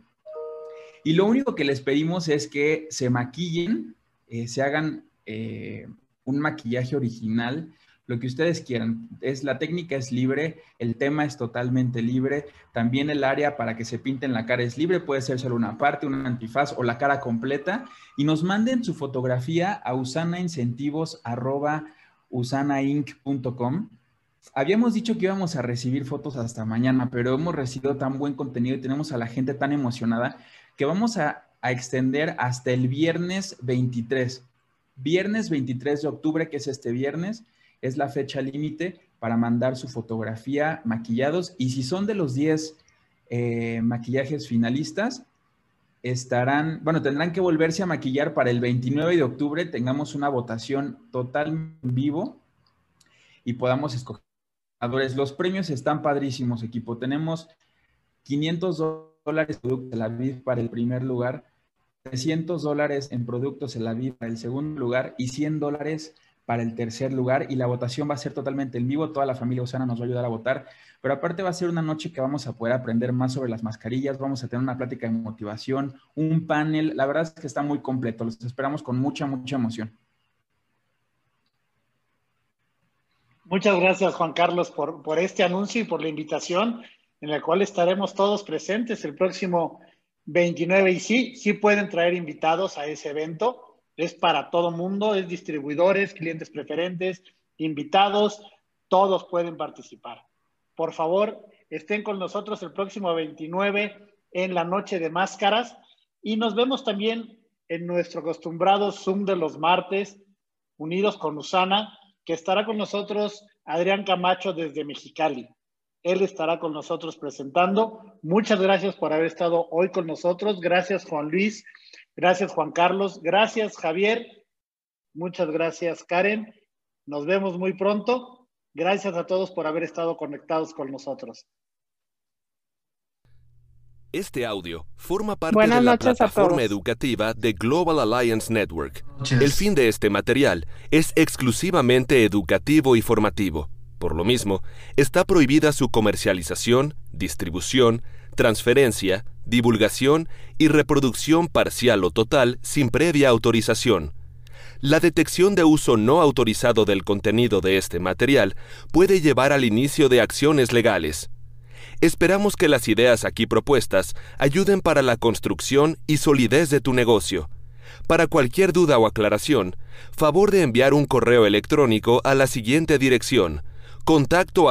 [SPEAKER 6] Y lo único que les pedimos es que se maquillen, eh, se hagan eh, un maquillaje original, lo que ustedes quieran. Es, la técnica es libre, el tema es totalmente libre, también el área para que se pinten la cara es libre, puede ser solo una parte, un antifaz o la cara completa, y nos manden su fotografía a usanaincentivos.usanainc.com. Habíamos dicho que íbamos a recibir fotos hasta mañana, pero hemos recibido tan buen contenido y tenemos a la gente tan emocionada que vamos a, extender hasta el viernes 23. Viernes 23 de octubre, que es este viernes, es la fecha límite para mandar su fotografía maquillados. Y si son de los 10 eh, maquillajes finalistas, estarán, bueno, tendrán que volverse a maquillar para el 29 de octubre, tengamos una votación total en vivo y podamos escoger. Los premios están padrísimos, equipo. Tenemos 500 dólares en la vid para el primer lugar, 300 dólares en productos de la vid para el segundo lugar y 100 dólares para el tercer lugar y la votación va a ser totalmente en vivo, toda la familia Usana nos va a ayudar a votar, pero aparte va a ser una noche que vamos a poder aprender más sobre las mascarillas, vamos a tener una plática de motivación, un panel, la verdad es que está muy completo, los esperamos con mucha, mucha emoción.
[SPEAKER 2] Muchas gracias Juan Carlos por, por este anuncio y por la invitación en la cual estaremos todos presentes el próximo 29 y sí, sí pueden traer invitados a ese evento. Es para todo mundo, es distribuidores, clientes preferentes, invitados, todos pueden participar. Por favor, estén con nosotros el próximo 29 en la noche de máscaras y nos vemos también en nuestro acostumbrado Zoom de los martes, unidos con Usana, que estará con nosotros Adrián Camacho desde Mexicali. Él estará con nosotros presentando. Muchas gracias por haber estado hoy con nosotros. Gracias Juan Luis. Gracias Juan Carlos. Gracias Javier. Muchas gracias Karen. Nos vemos muy pronto. Gracias a todos por haber estado conectados con nosotros.
[SPEAKER 7] Este audio forma parte de la plataforma educativa de Global Alliance Network. El fin de este material es exclusivamente educativo y formativo. Por lo mismo, está prohibida su comercialización, distribución, transferencia, divulgación y reproducción parcial o total sin previa autorización. La detección de uso no autorizado del contenido de este material puede llevar al inicio de acciones legales. Esperamos que las ideas aquí propuestas ayuden para la construcción y solidez de tu negocio. Para cualquier duda o aclaración, favor de enviar un correo electrónico a la siguiente dirección contacto.